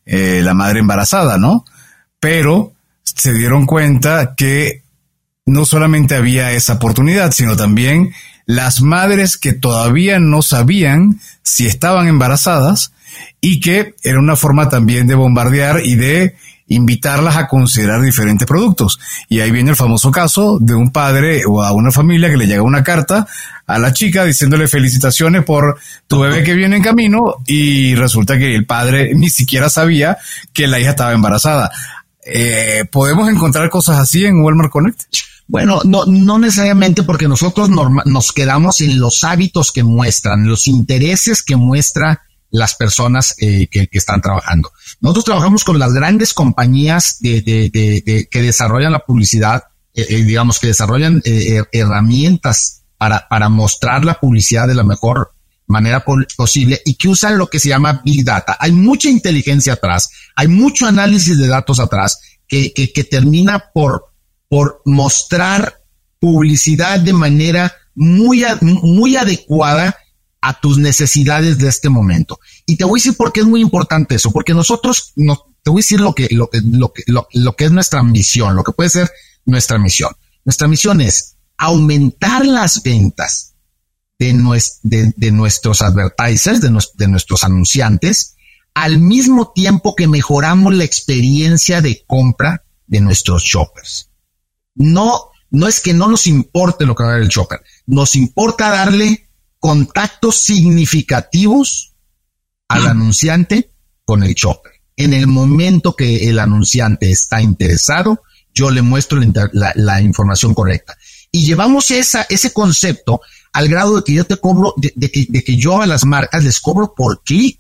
eh, la madre embarazada, ¿no? Pero se dieron cuenta que no solamente había esa oportunidad, sino también las madres que todavía no sabían si estaban embarazadas y que era una forma también de bombardear y de invitarlas a considerar diferentes productos. Y ahí viene el famoso caso de un padre o a una familia que le llega una carta a la chica diciéndole felicitaciones por tu bebé que viene en camino y resulta que el padre ni siquiera sabía que la hija estaba embarazada. Eh, ¿Podemos encontrar cosas así en Walmart Connect? Bueno, no, no necesariamente porque nosotros nos quedamos en los hábitos que muestran, los intereses que muestra las personas eh, que, están trabajando. Nosotros trabajamos con las grandes compañías de, que desarrollan la publicidad, eh, eh, digamos, que desarrollan herramientas para, para mostrar la publicidad de la mejor manera posible y que usan lo que se llama Big Data. Hay mucha inteligencia atrás, hay mucho análisis de datos atrás que, que termina por, por mostrar publicidad de manera muy, muy adecuada a tus necesidades de este momento. Y te voy a decir por qué es muy importante eso, porque nosotros, no, te voy a decir lo que, lo, lo, lo, lo que es nuestra misión, lo que puede ser nuestra misión. Nuestra misión es aumentar las ventas de, de, de nuestros advertisers, de, de nuestros anunciantes, al mismo tiempo que mejoramos la experiencia de compra de nuestros shoppers. No, no es que no nos importe lo que va a ver el shopper, nos importa darle contactos significativos al anunciante con el shopper. En el momento que el anunciante está interesado, yo le muestro la, información correcta. Y llevamos esa, ese concepto al grado de que yo te cobro, de, que, de que yo a las marcas les cobro por clic.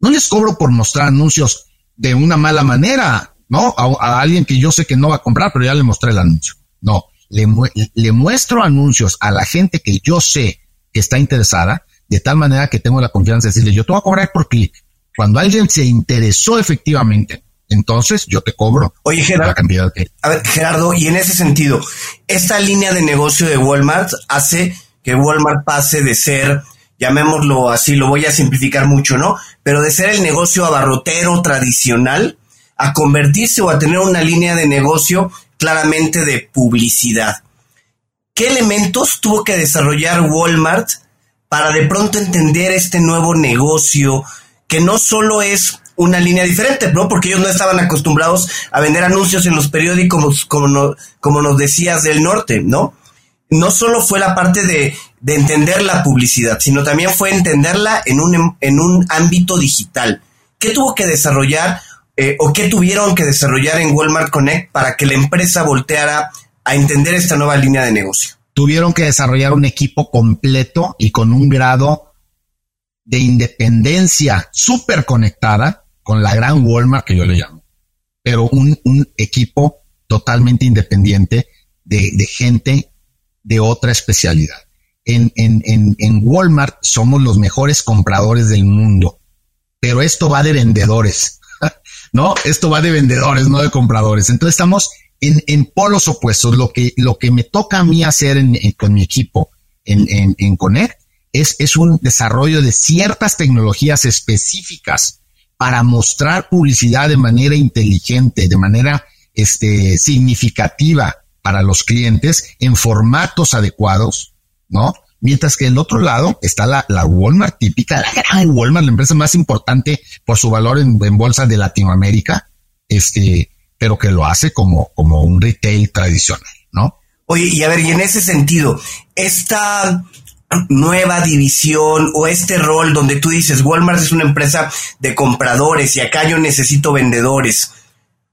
No les cobro por mostrar anuncios de una mala manera, ¿no? A, a, alguien que yo sé que no va a comprar, pero ya le mostré el anuncio. No, le, le muestro anuncios a la gente que yo sé está interesada, de tal manera que tengo la confianza de decirle, yo te voy a cobrar por clic. Cuando alguien se interesó efectivamente, entonces yo te cobro Oye, Gerardo, la que... A ver, Gerardo, y en ese sentido, esta línea de negocio de Walmart hace que Walmart pase de ser, llamémoslo así, lo voy a simplificar mucho, ¿no? Pero de ser el negocio abarrotero tradicional a convertirse o a tener una línea de negocio claramente de publicidad. ¿Qué elementos tuvo que desarrollar Walmart para de pronto entender este nuevo negocio que no solo es una línea diferente, ¿no? Porque ellos no estaban acostumbrados a vender anuncios en los periódicos como, como nos decías del norte, ¿no? No solo fue la parte de, entender la publicidad, sino también fue entenderla en un, en un ámbito digital. ¿Qué tuvo que desarrollar eh, o qué tuvieron que desarrollar en Walmart Connect para que la empresa volteara a entender esta nueva línea de negocio? Tuvieron que desarrollar un equipo completo y con un grado de independencia súper conectada con la gran Walmart que yo le llamo, pero un, equipo totalmente independiente de, gente de otra especialidad. En, en, en, en Walmart somos los mejores compradores del mundo, pero esto va de vendedores, ¿no? Esto va de vendedores, no de compradores. Entonces estamos en, en polos opuestos. Lo que, lo que me toca a mí hacer en, con mi equipo en, en, Connect es, es un desarrollo de ciertas tecnologías específicas para mostrar publicidad de manera inteligente, de manera este, significativa para los clientes en formatos adecuados, ¿no? Mientras que en el otro lado está la, la Walmart típica, la gran Walmart, la empresa más importante por su valor en bolsa de Latinoamérica, este, pero que lo hace como, como un retail tradicional, ¿no? Oye, y a ver, y en ese sentido, esta nueva división o este rol donde tú dices Walmart es una empresa de compradores y acá yo necesito vendedores.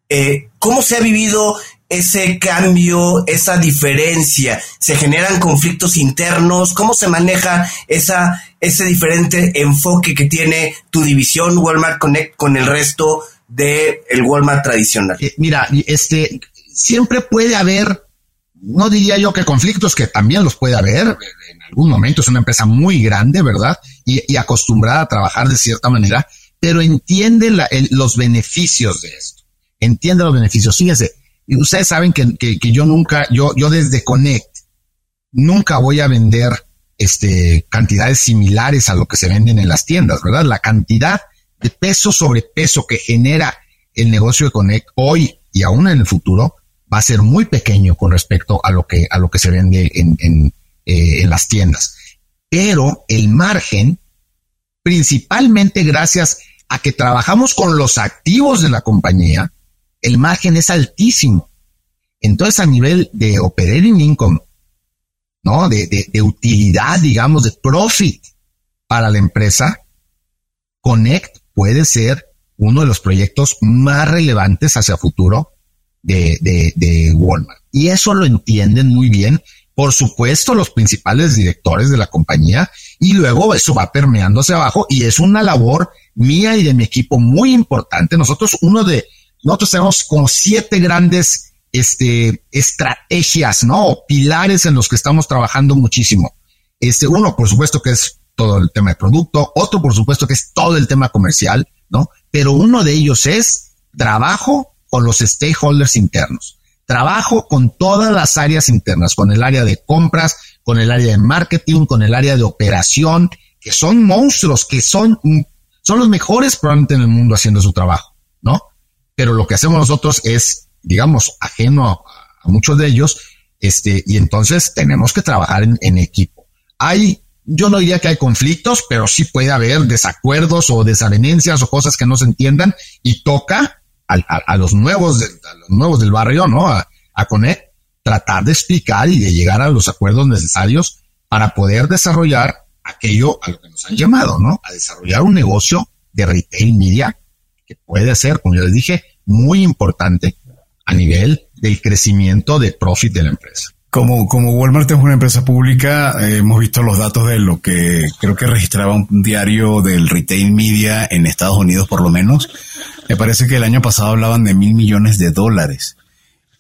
Eh, ¿Cómo se ha vivido ese cambio, esa diferencia? ¿Se generan conflictos internos? ¿Cómo se maneja esa, ese diferente enfoque que tiene tu división Walmart Connect con el resto de el Walmart tradicional? Eh, mira, este siempre puede haber, no diría yo que conflictos, que también los puede haber. En algún momento es una empresa muy grande, ¿verdad? Y, acostumbrada a trabajar de cierta manera, pero entiende los beneficios de esto. Entiende los beneficios. Fíjese, ustedes saben que, que, yo nunca, yo, yo desde Connect, nunca voy a vender este, cantidades similares a lo que se venden en las tiendas, ¿verdad? La cantidad de peso sobre peso que genera el negocio de Connect hoy y aún en el futuro va a ser muy pequeño con respecto a lo que, a lo que se vende en, en, eh, las tiendas. Pero el margen, principalmente gracias a que trabajamos con los activos de la compañía, el margen es altísimo. Entonces, a nivel de operating income, ¿no? De, de utilidad, digamos, de profit para la empresa, Connect puede ser uno de los proyectos más relevantes hacia futuro de, de, Walmart. Y eso lo entienden muy bien por supuesto, los principales directores de la compañía y luego eso va permeando hacia abajo y es una labor mía y de mi equipo muy importante. Nosotros, uno de, nosotros tenemos como siete grandes este, estrategias, ¿no? pilares en los que estamos trabajando muchísimo. Este, uno, por supuesto, que es todo el tema de producto, otro, por supuesto, que es todo el tema comercial, ¿no? Pero uno de ellos es trabajo con los stakeholders internos. Trabajo con todas las áreas internas, con el área de compras, con el área de marketing, con el área de operación, que son monstruos, que son, son los mejores probablemente en el mundo haciendo su trabajo, ¿no? Pero lo que hacemos nosotros es, digamos, ajeno a, muchos de ellos, este, y entonces tenemos que trabajar en, en equipo. Hay yo no diría que hay conflictos, pero sí puede haber desacuerdos o desavenencias o cosas que no se entiendan y toca a, los nuevos, a los nuevos del barrio, ¿no? A, a Connect, tratar de explicar y de llegar a los acuerdos necesarios para poder desarrollar aquello a lo que nos han llamado, ¿no? A desarrollar un negocio de retail media que puede ser, como yo les dije, muy importante a nivel del crecimiento de profit de la empresa. Como, como Walmart es una empresa pública, eh, hemos visto los datos de lo que creo que registraba un diario del retail media en Estados Unidos por lo menos. Me parece que el año pasado hablaban de mil millones de dólares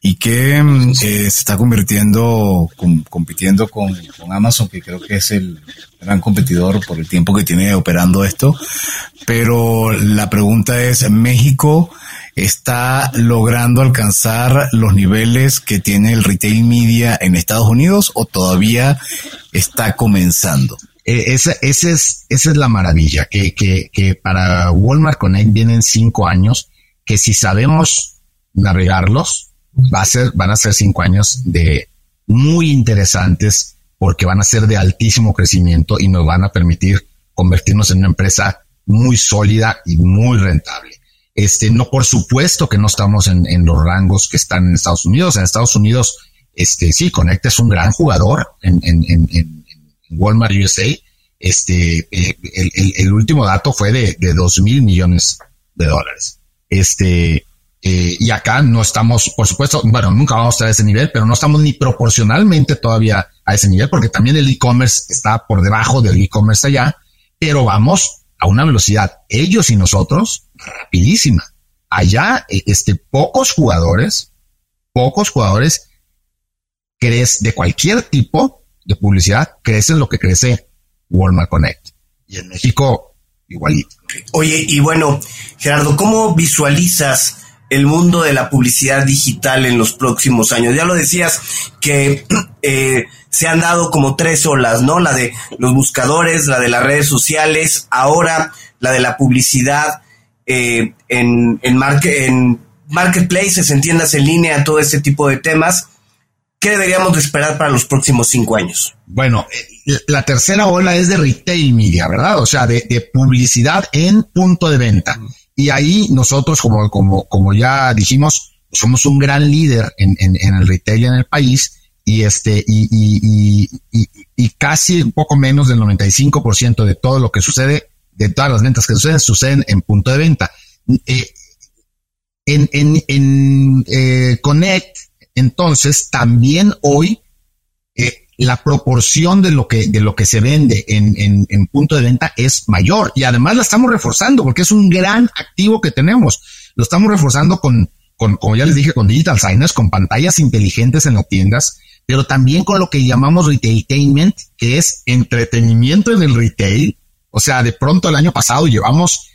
y que mm, eh, se está convirtiendo, compitiendo con, con, Amazon, que creo que es el gran competidor por el tiempo que tiene operando esto. Pero la pregunta es, ¿México está logrando alcanzar los niveles que tiene el retail media en Estados Unidos o todavía está comenzando? Eh, esa, esa, es, esa es la maravilla, que, que, que para Walmart Connect vienen cinco años, que si sabemos navegarlos, va a ser, van a ser cinco años de muy interesantes porque van a ser de altísimo crecimiento y nos van a permitir convertirnos en una empresa muy sólida y muy rentable. Este, no, por supuesto que no estamos en, los rangos que están en Estados Unidos. En Estados Unidos, este, sí, Connect es un gran jugador en, en, en, Walmart USA. Este, eh, el, último dato fue de, de dos mil millones de dólares. Este, eh, y acá no estamos, por supuesto, bueno, nunca vamos a estar a ese nivel, pero no estamos ni proporcionalmente todavía a ese nivel, porque también el e-commerce está por debajo del e-commerce allá, pero vamos a una velocidad, ellos y nosotros, rapidísima. Allá, eh, este, pocos jugadores, pocos jugadores crees de cualquier tipo de publicidad, crecen lo que crece Walmart Connect. Y en México, igualito. Oye, y bueno, Gerardo, ¿cómo visualizas el mundo de la publicidad digital en los próximos años? Ya lo decías que eh, se han dado como tres olas, ¿no? La de los buscadores, la de las redes sociales, ahora la de la publicidad eh, en, en, en marketplaces, en tiendas en línea, todo ese tipo de temas. ¿Qué deberíamos de esperar para los próximos cinco años? Bueno, eh, la tercera ola es de retail media, ¿verdad? O sea, de, de publicidad en punto de venta. Y ahí nosotros, como, como, como ya dijimos, somos un gran líder en, en, el retail en el país y este, y, y, y, y casi un poco menos del 95% de todo lo que sucede, de todas las ventas que suceden, suceden en punto de venta. Eh, en en, en eh, Connect, entonces, también hoy eh, la proporción de lo que, de lo que se vende en, en, en, punto de venta es mayor y además la estamos reforzando porque es un gran activo que tenemos. Lo estamos reforzando con, con, como ya les dije, con digital signers, con pantallas inteligentes en las tiendas, pero también con lo que llamamos retailtainment, que es entretenimiento en el retail. O sea, de pronto el año pasado llevamos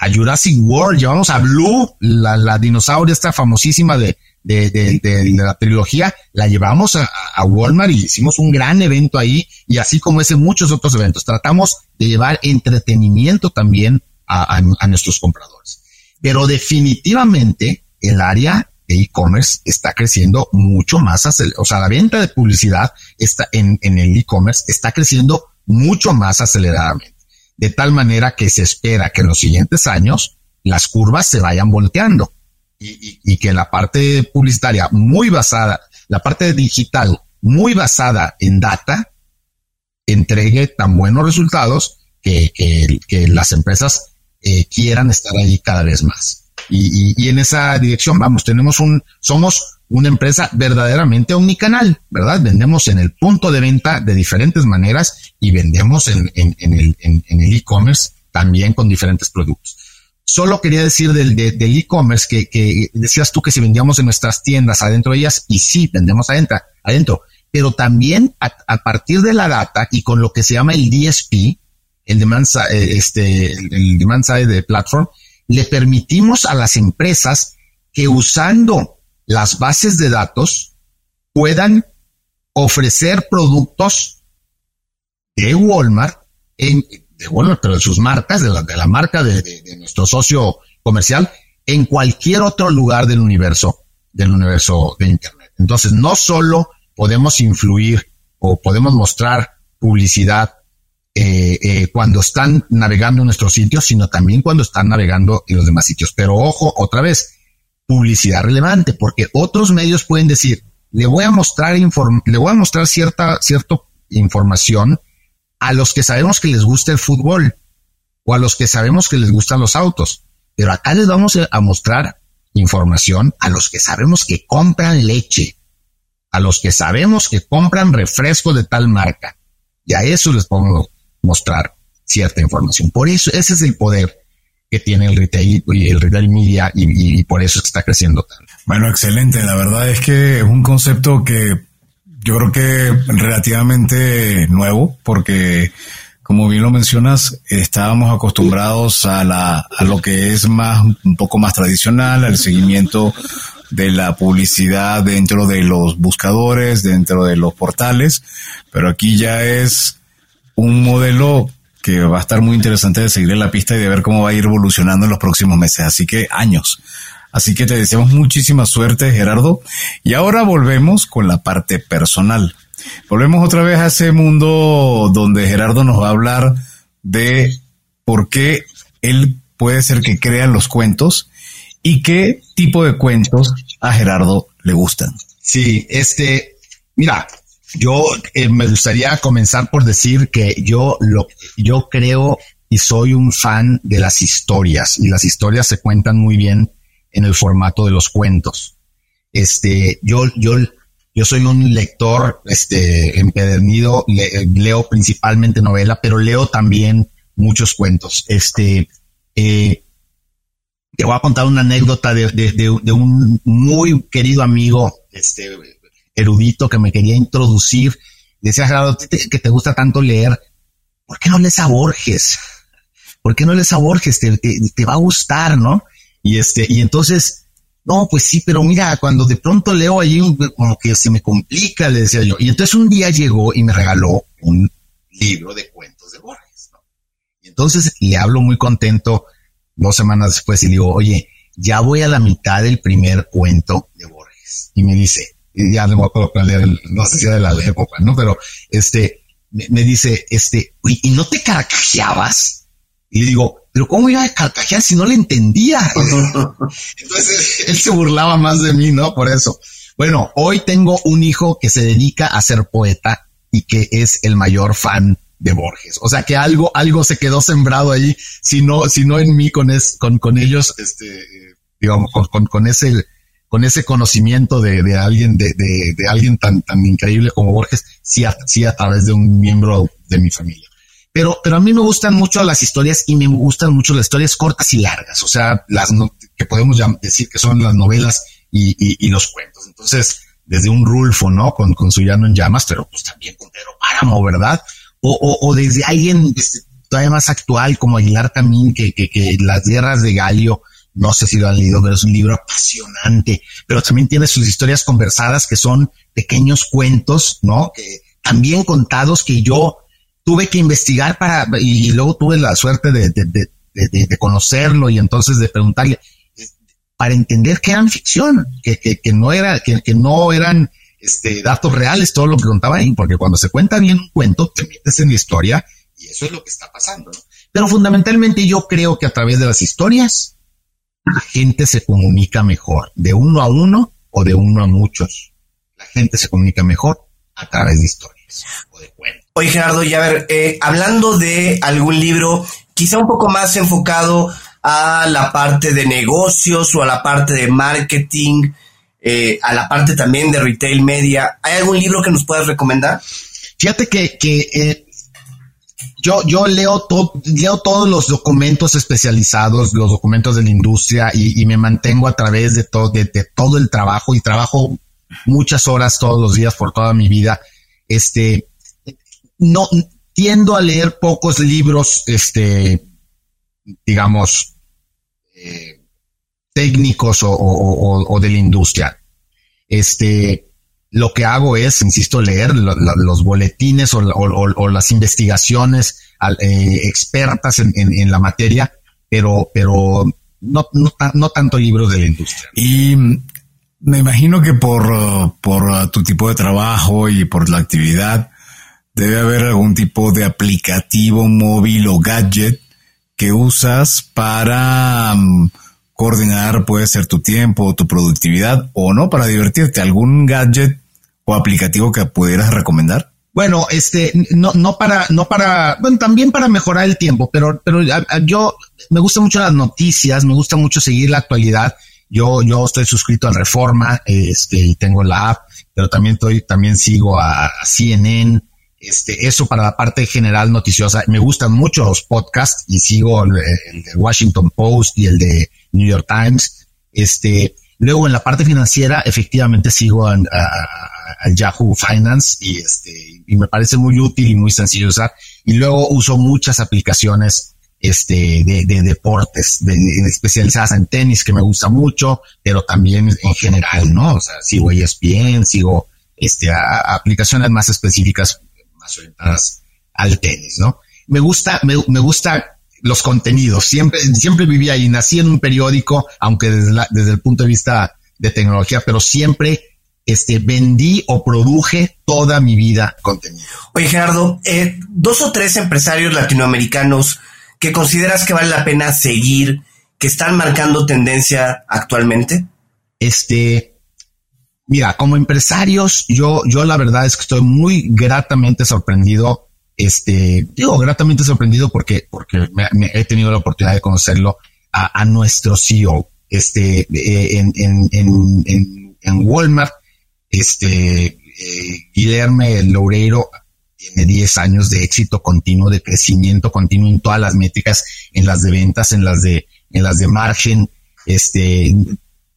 a, Jurassic World, llevamos a Blue, la, la dinosauria esta famosísima de, de, de, de, la trilogía, la llevamos a, Walmart y hicimos un gran evento ahí y así como ese muchos otros eventos. Tratamos de llevar entretenimiento también a, nuestros compradores. Pero definitivamente el área e-commerce está creciendo mucho más, o sea, la venta de publicidad está en, en el e-commerce está creciendo mucho más aceleradamente, de tal manera que se espera que en los siguientes años las curvas se vayan volteando y, que la parte publicitaria muy basada, la parte digital muy basada en data, entregue tan buenos resultados que, las empresas eh, quieran estar allí cada vez más y, y, en esa dirección vamos. Tenemos un, somos una empresa verdaderamente omnicanal, ¿verdad? Vendemos en el punto de venta de diferentes maneras y vendemos en, el e-commerce también con diferentes productos. Solo quería decir del, e-commerce que, decías tú que si vendíamos en nuestras tiendas adentro de ellas, y sí, vendemos adentro, adentro pero también a, partir de la data y con lo que se llama el DSP, el demand, eh, este, el demand side de platform, le permitimos a las empresas que usando las bases de datos puedan ofrecer productos de Walmart, en, de Walmart, pero de sus marcas, de la, marca de, de, nuestro socio comercial, en cualquier otro lugar del universo, del universo de Internet. Entonces, no solo podemos influir o podemos mostrar publicidad eh, eh, cuando están navegando en nuestros sitios, sino también cuando están navegando en los demás sitios. Pero ojo, otra vez, publicidad relevante, porque otros medios pueden decir, le voy a mostrar le voy a mostrar cierta, cierta información a los que sabemos que les gusta el fútbol o a los que sabemos que les gustan los autos. Pero acá les vamos a mostrar información a los que sabemos que compran leche, a los que sabemos que compran refresco de tal marca. Y a eso les podemos mostrar cierta información. Por eso, ese es el poder que tiene el retail y el retail media y, por eso está creciendo tanto. Bueno, excelente. La verdad es que es un concepto que yo creo que relativamente nuevo porque como bien lo mencionas, estábamos acostumbrados a, la, a lo que es más, un poco más tradicional, al seguimiento de la publicidad dentro de los buscadores, dentro de los portales, pero aquí ya es un modelo que va a estar muy interesante de seguir en la pista y de ver cómo va a ir evolucionando en los próximos meses, así que años. Así que te deseamos muchísima suerte, Gerardo. Y ahora volvemos con la parte personal. Volvemos otra vez a ese mundo donde Gerardo nos va a hablar de por qué él puede ser que crea los cuentos y qué tipo de cuentos a Gerardo le gustan. Sí, este, mira, yo eh, me gustaría comenzar por decir que yo lo, yo creo y soy un fan de las historias y las historias se cuentan muy bien en el formato de los cuentos. Este, yo, yo, yo soy un lector, este, empedernido, leo principalmente novela, pero leo también muchos cuentos. Este, eh, te voy a contar una anécdota de, de, de, un muy querido amigo, este, erudito que me quería introducir. Decía, Gerardo, que te gusta tanto leer, ¿por qué no lees a Borges? ¿Por qué no lees a Borges? Te, te, va a gustar, ¿no? Y este, y entonces, no, pues sí, pero mira, cuando de pronto leo allí, como que se me complica, le decía yo. Y entonces un día llegó y me regaló un libro de cuentos de Borges, ¿no? Y entonces le hablo muy contento dos semanas después y le digo, oye, ya voy a la mitad del primer cuento de Borges. Y me dice, y ya no me acuerdo no sé si era de la época, ¿no? Pero este, me, dice, este, ¿y no te carcajeabas? Y digo, pero ¿cómo iba a carcajear si no le entendía? Entonces él se burlaba más de mí, ¿no? Por eso. Bueno, hoy tengo un hijo que se dedica a ser poeta y que es el mayor fan de Borges. O sea que algo, algo se quedó sembrado ahí, si no, si no en mí con, es, con, con ellos, este, digamos, con, con, ese, con ese conocimiento de, de alguien, de, de, alguien tan, tan increíble como Borges, sí a, sí a través de un miembro de mi familia. Pero, pero a mí me gustan mucho las historias y me gustan mucho las historias cortas y largas, o sea, las que podemos decir que son las novelas y, y, los cuentos. Entonces, desde un Rulfo, ¿no? Con, con su llano en llamas, pero pues también con Pedro Páramo, ¿verdad? o, o, desde alguien este, todavía más actual como Aguilar también, que, que, que las guerras de Galio, no sé si lo han leído, pero es un libro apasionante, pero también tiene sus historias conversadas que son pequeños cuentos, ¿no? Que también contados que yo tuve que investigar para, y, luego tuve la suerte de, de, conocerlo y entonces de preguntarle, para entender que eran ficción, que, que, que no era, que, que no eran este, datos reales, todo lo que contaba ahí, porque cuando se cuenta bien un cuento, te metes en la historia y eso es lo que está pasando. Pero fundamentalmente yo creo que a través de las historias, la gente se comunica mejor, de uno a uno o de uno a muchos. La gente se comunica mejor a través de historias o de cuentos. Oye Gerardo, y a ver, eh, hablando de algún libro, quizá un poco más enfocado a la parte de negocios o a la parte de marketing, eh, a la parte también de retail media. ¿Hay algún libro que nos puedas recomendar? Fíjate que, que eh, yo, yo leo, leo todos los documentos especializados, los documentos de la industria y, me mantengo a través de todo, de, todo el trabajo y trabajo muchas horas todos los días por toda mi vida. Este, no tiendo a leer pocos libros, este, digamos, eh, técnicos o, de la industria. Este, lo que hago es, insisto, leer los boletines o, las investigaciones eh, expertas en, la materia, pero, pero no, no, tanto libros de la industria. Y me imagino que por, por tu tipo de trabajo y por la actividad, debe haber algún tipo de aplicativo móvil o gadget que usas para mm, coordinar, puede ser tu tiempo, tu productividad o no, para divertirte. ¿Algún gadget aplicativo que pudieras recomendar? Bueno, este, no, no para, no para, bueno, también para mejorar el tiempo, pero, pero yo me gustan mucho las noticias, me gusta mucho seguir la actualidad. Yo, yo estoy suscrito a Reforma, este, y tengo la app, pero también estoy, también sigo a CNN, este, eso para la parte general noticiosa. Me gustan mucho los podcasts y sigo el, el de Washington Post y el de New York Times. Este, luego en la parte financiera, efectivamente sigo a, Yahoo Finance y este, y me parece muy útil y muy sencillo usar. Y luego uso muchas aplicaciones este, de, de deportes, de, especializadas en tenis, que me gusta mucho, pero también en general, ¿no? O sea, sigo ESPN, sigo este, aplicaciones más específicas, más orientadas al tenis, ¿no? Me gusta, me, me gusta los contenidos. Siempre, siempre viví ahí. Nací en un periódico, aunque desde, desde el punto de vista de tecnología, pero siempre este, vendí o produje toda mi vida contenido. Oye, Gerardo, eh, dos o tres empresarios latinoamericanos que consideras que vale la pena seguir, que están marcando tendencia actualmente. Este, mira, como empresarios, yo, yo la verdad es que estoy muy gratamente sorprendido este, digo, gratamente sorprendido porque, porque me, he tenido la oportunidad de conocerlo a, nuestro CEO, este, eh, en, en, en, en, Walmart, este, eh, Guillermo Loureiro tiene 10 años de éxito continuo, de crecimiento continuo en todas las métricas, en las de ventas, en las de, en las de margen, este,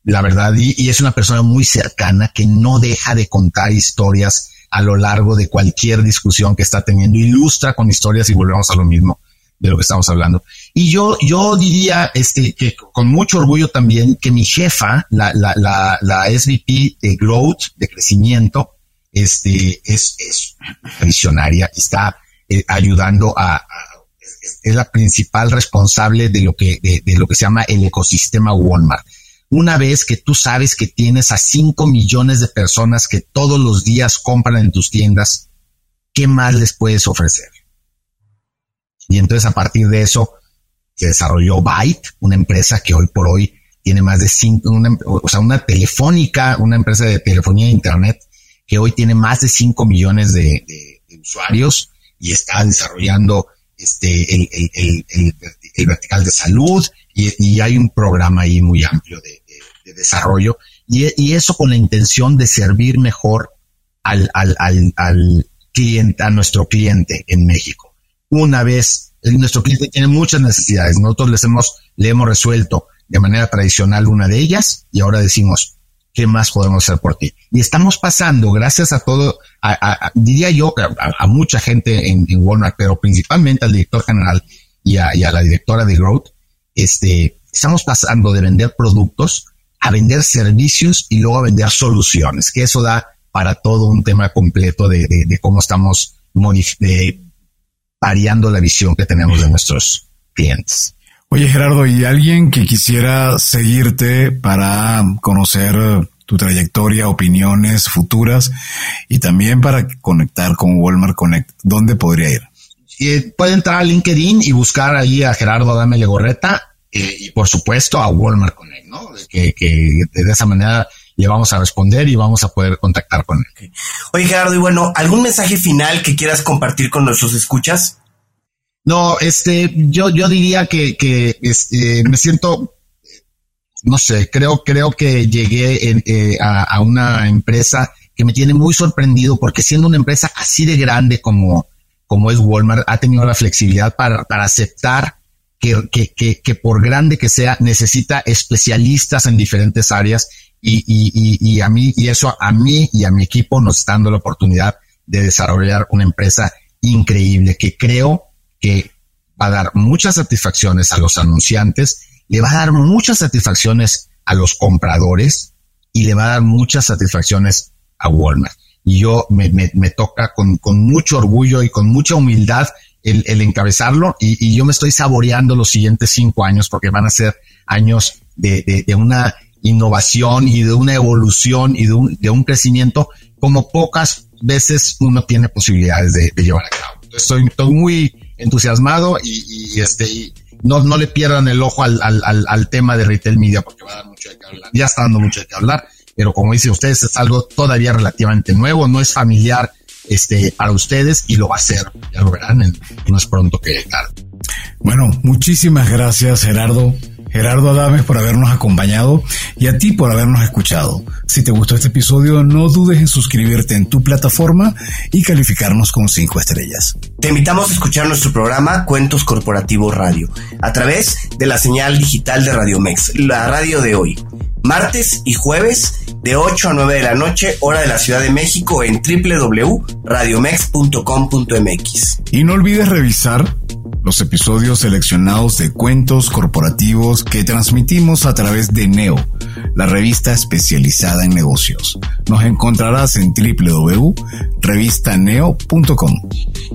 la verdad, y, y es una persona muy cercana que no deja de contar historias a lo largo de cualquier discusión que está teniendo, ilustra con historias y volvemos a lo mismo de lo que estamos hablando. Y yo, yo diría este, que con mucho orgullo también que mi jefa, la, la, la, la SVP de Growth, de crecimiento, este, es, es visionaria, está eh, ayudando a, es, la principal responsable de lo que, de, lo que se llama el ecosistema Walmart. Una vez que tú sabes que tienes a 5 millones de personas que todos los días compran en tus tiendas, ¿qué más les puedes ofrecer? Y entonces a partir de eso se desarrolló Byte, una empresa que hoy por hoy tiene más de cinco, una, o sea, una telefónica, una empresa de telefonía e internet que hoy tiene más de 5 millones de, usuarios y está desarrollando este, el, vertical de salud y, hay un programa ahí muy amplio de, desarrollo y, eso con la intención de servir mejor al, al, al, cliente, a nuestro cliente en México. Una vez, nuestro cliente tiene muchas necesidades, nosotros les hemos, le hemos resuelto de manera tradicional una de ellas y ahora decimos, ¿qué más podemos hacer por ti? Y estamos pasando, gracias a todo, diría yo, a, mucha gente en, Walmart, pero principalmente al director general y a, y a la directora de Growth, este, estamos pasando de vender productos a vender servicios y luego a vender soluciones, que eso da para todo un tema completo de, cómo estamos variando la visión que tenemos de nuestros clientes. Oye Gerardo, ¿y alguien que quisiera seguirte para conocer tu trayectoria, opiniones futuras y también para conectar con Walmart Connect, ¿dónde podría ir? Eh, puede entrar a LinkedIn y buscar ahí a Gerardo Adame Legorreta eh, y por supuesto a Walmart Connect, ¿no? Que, de esa manera le vamos a responder y vamos a poder contactar con él. Oye Gerardo, y bueno, ¿algún mensaje final que quieras compartir con nuestros escuchas? No, este, yo, yo diría que, que este, me siento no sé, creo, creo que llegué eh, a, una empresa que me tiene muy sorprendido porque siendo una empresa así de grande como, como es Walmart, ha tenido la flexibilidad para, para aceptar que, que, que, por grande que sea, necesita especialistas en diferentes áreas y, y, y, a mí, y eso a mí y a mi equipo nos está dando la oportunidad de desarrollar una empresa increíble que creo que va a dar muchas satisfacciones a los anunciantes le va a dar muchas satisfacciones a los compradores y le va a dar muchas satisfacciones a Walmart. Y yo me, toca con, mucho orgullo y con mucha humildad el, encabezarlo y, yo me estoy saboreando los siguientes cinco años porque van a ser años de, una innovación y de una evolución y de un, de un crecimiento como pocas veces uno tiene posibilidades de, llevar a cabo. Estoy, muy entusiasmado y, este, no, no le pierdan el ojo al, al, al, tema de retail media porque va a dar mucho de qué hablar. Ya está dando mucho de qué hablar, pero como dicen ustedes, es algo todavía relativamente nuevo, no es familiar este, para ustedes y lo va a ser. Ya lo verán, en, no es pronto que tarde. Bueno, muchísimas gracias Gerardo Gerardo Adames por habernos acompañado y a ti por habernos escuchado. Si te gustó este episodio, no dudes en suscribirte en tu plataforma y calificarnos con cinco estrellas. Te invitamos a escuchar nuestro programa Cuentos Corporativos Radio a través de la señal digital de Radio Mex, la radio de hoy. Martes y jueves de 8 a 9 de la noche, hora de la Ciudad de México en www.radiomex.com.mx. Y no olvides revisar los episodios seleccionados de cuentos corporativos que transmitimos a través de Neo, la revista especializada en negocios. Nos encontrarás en www.revistaneo.com.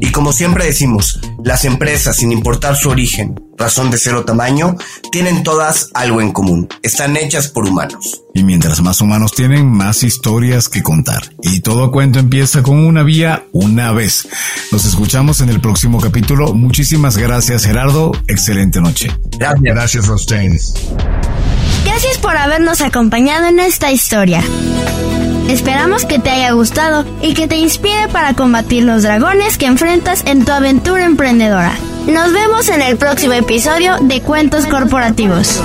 Y como siempre decimos, las empresas, sin importar su origen, razón de ser o tamaño, tienen todas algo en común. Están hechas por humanos. Y mientras más humanos tienen, más historias que contar. Y todo cuento empieza con una vía una vez. Nos escuchamos en el próximo capítulo. Muchísimas gracias, Gerardo. Excelente noche. Gracias. Gracias a ustedes. Gracias por habernos acompañado en esta historia. Esperamos que te haya gustado y que te inspire para combatir los dragones que enfrentas en tu aventura emprendedora. Nos vemos en el próximo episodio de Cuentos Corporativos.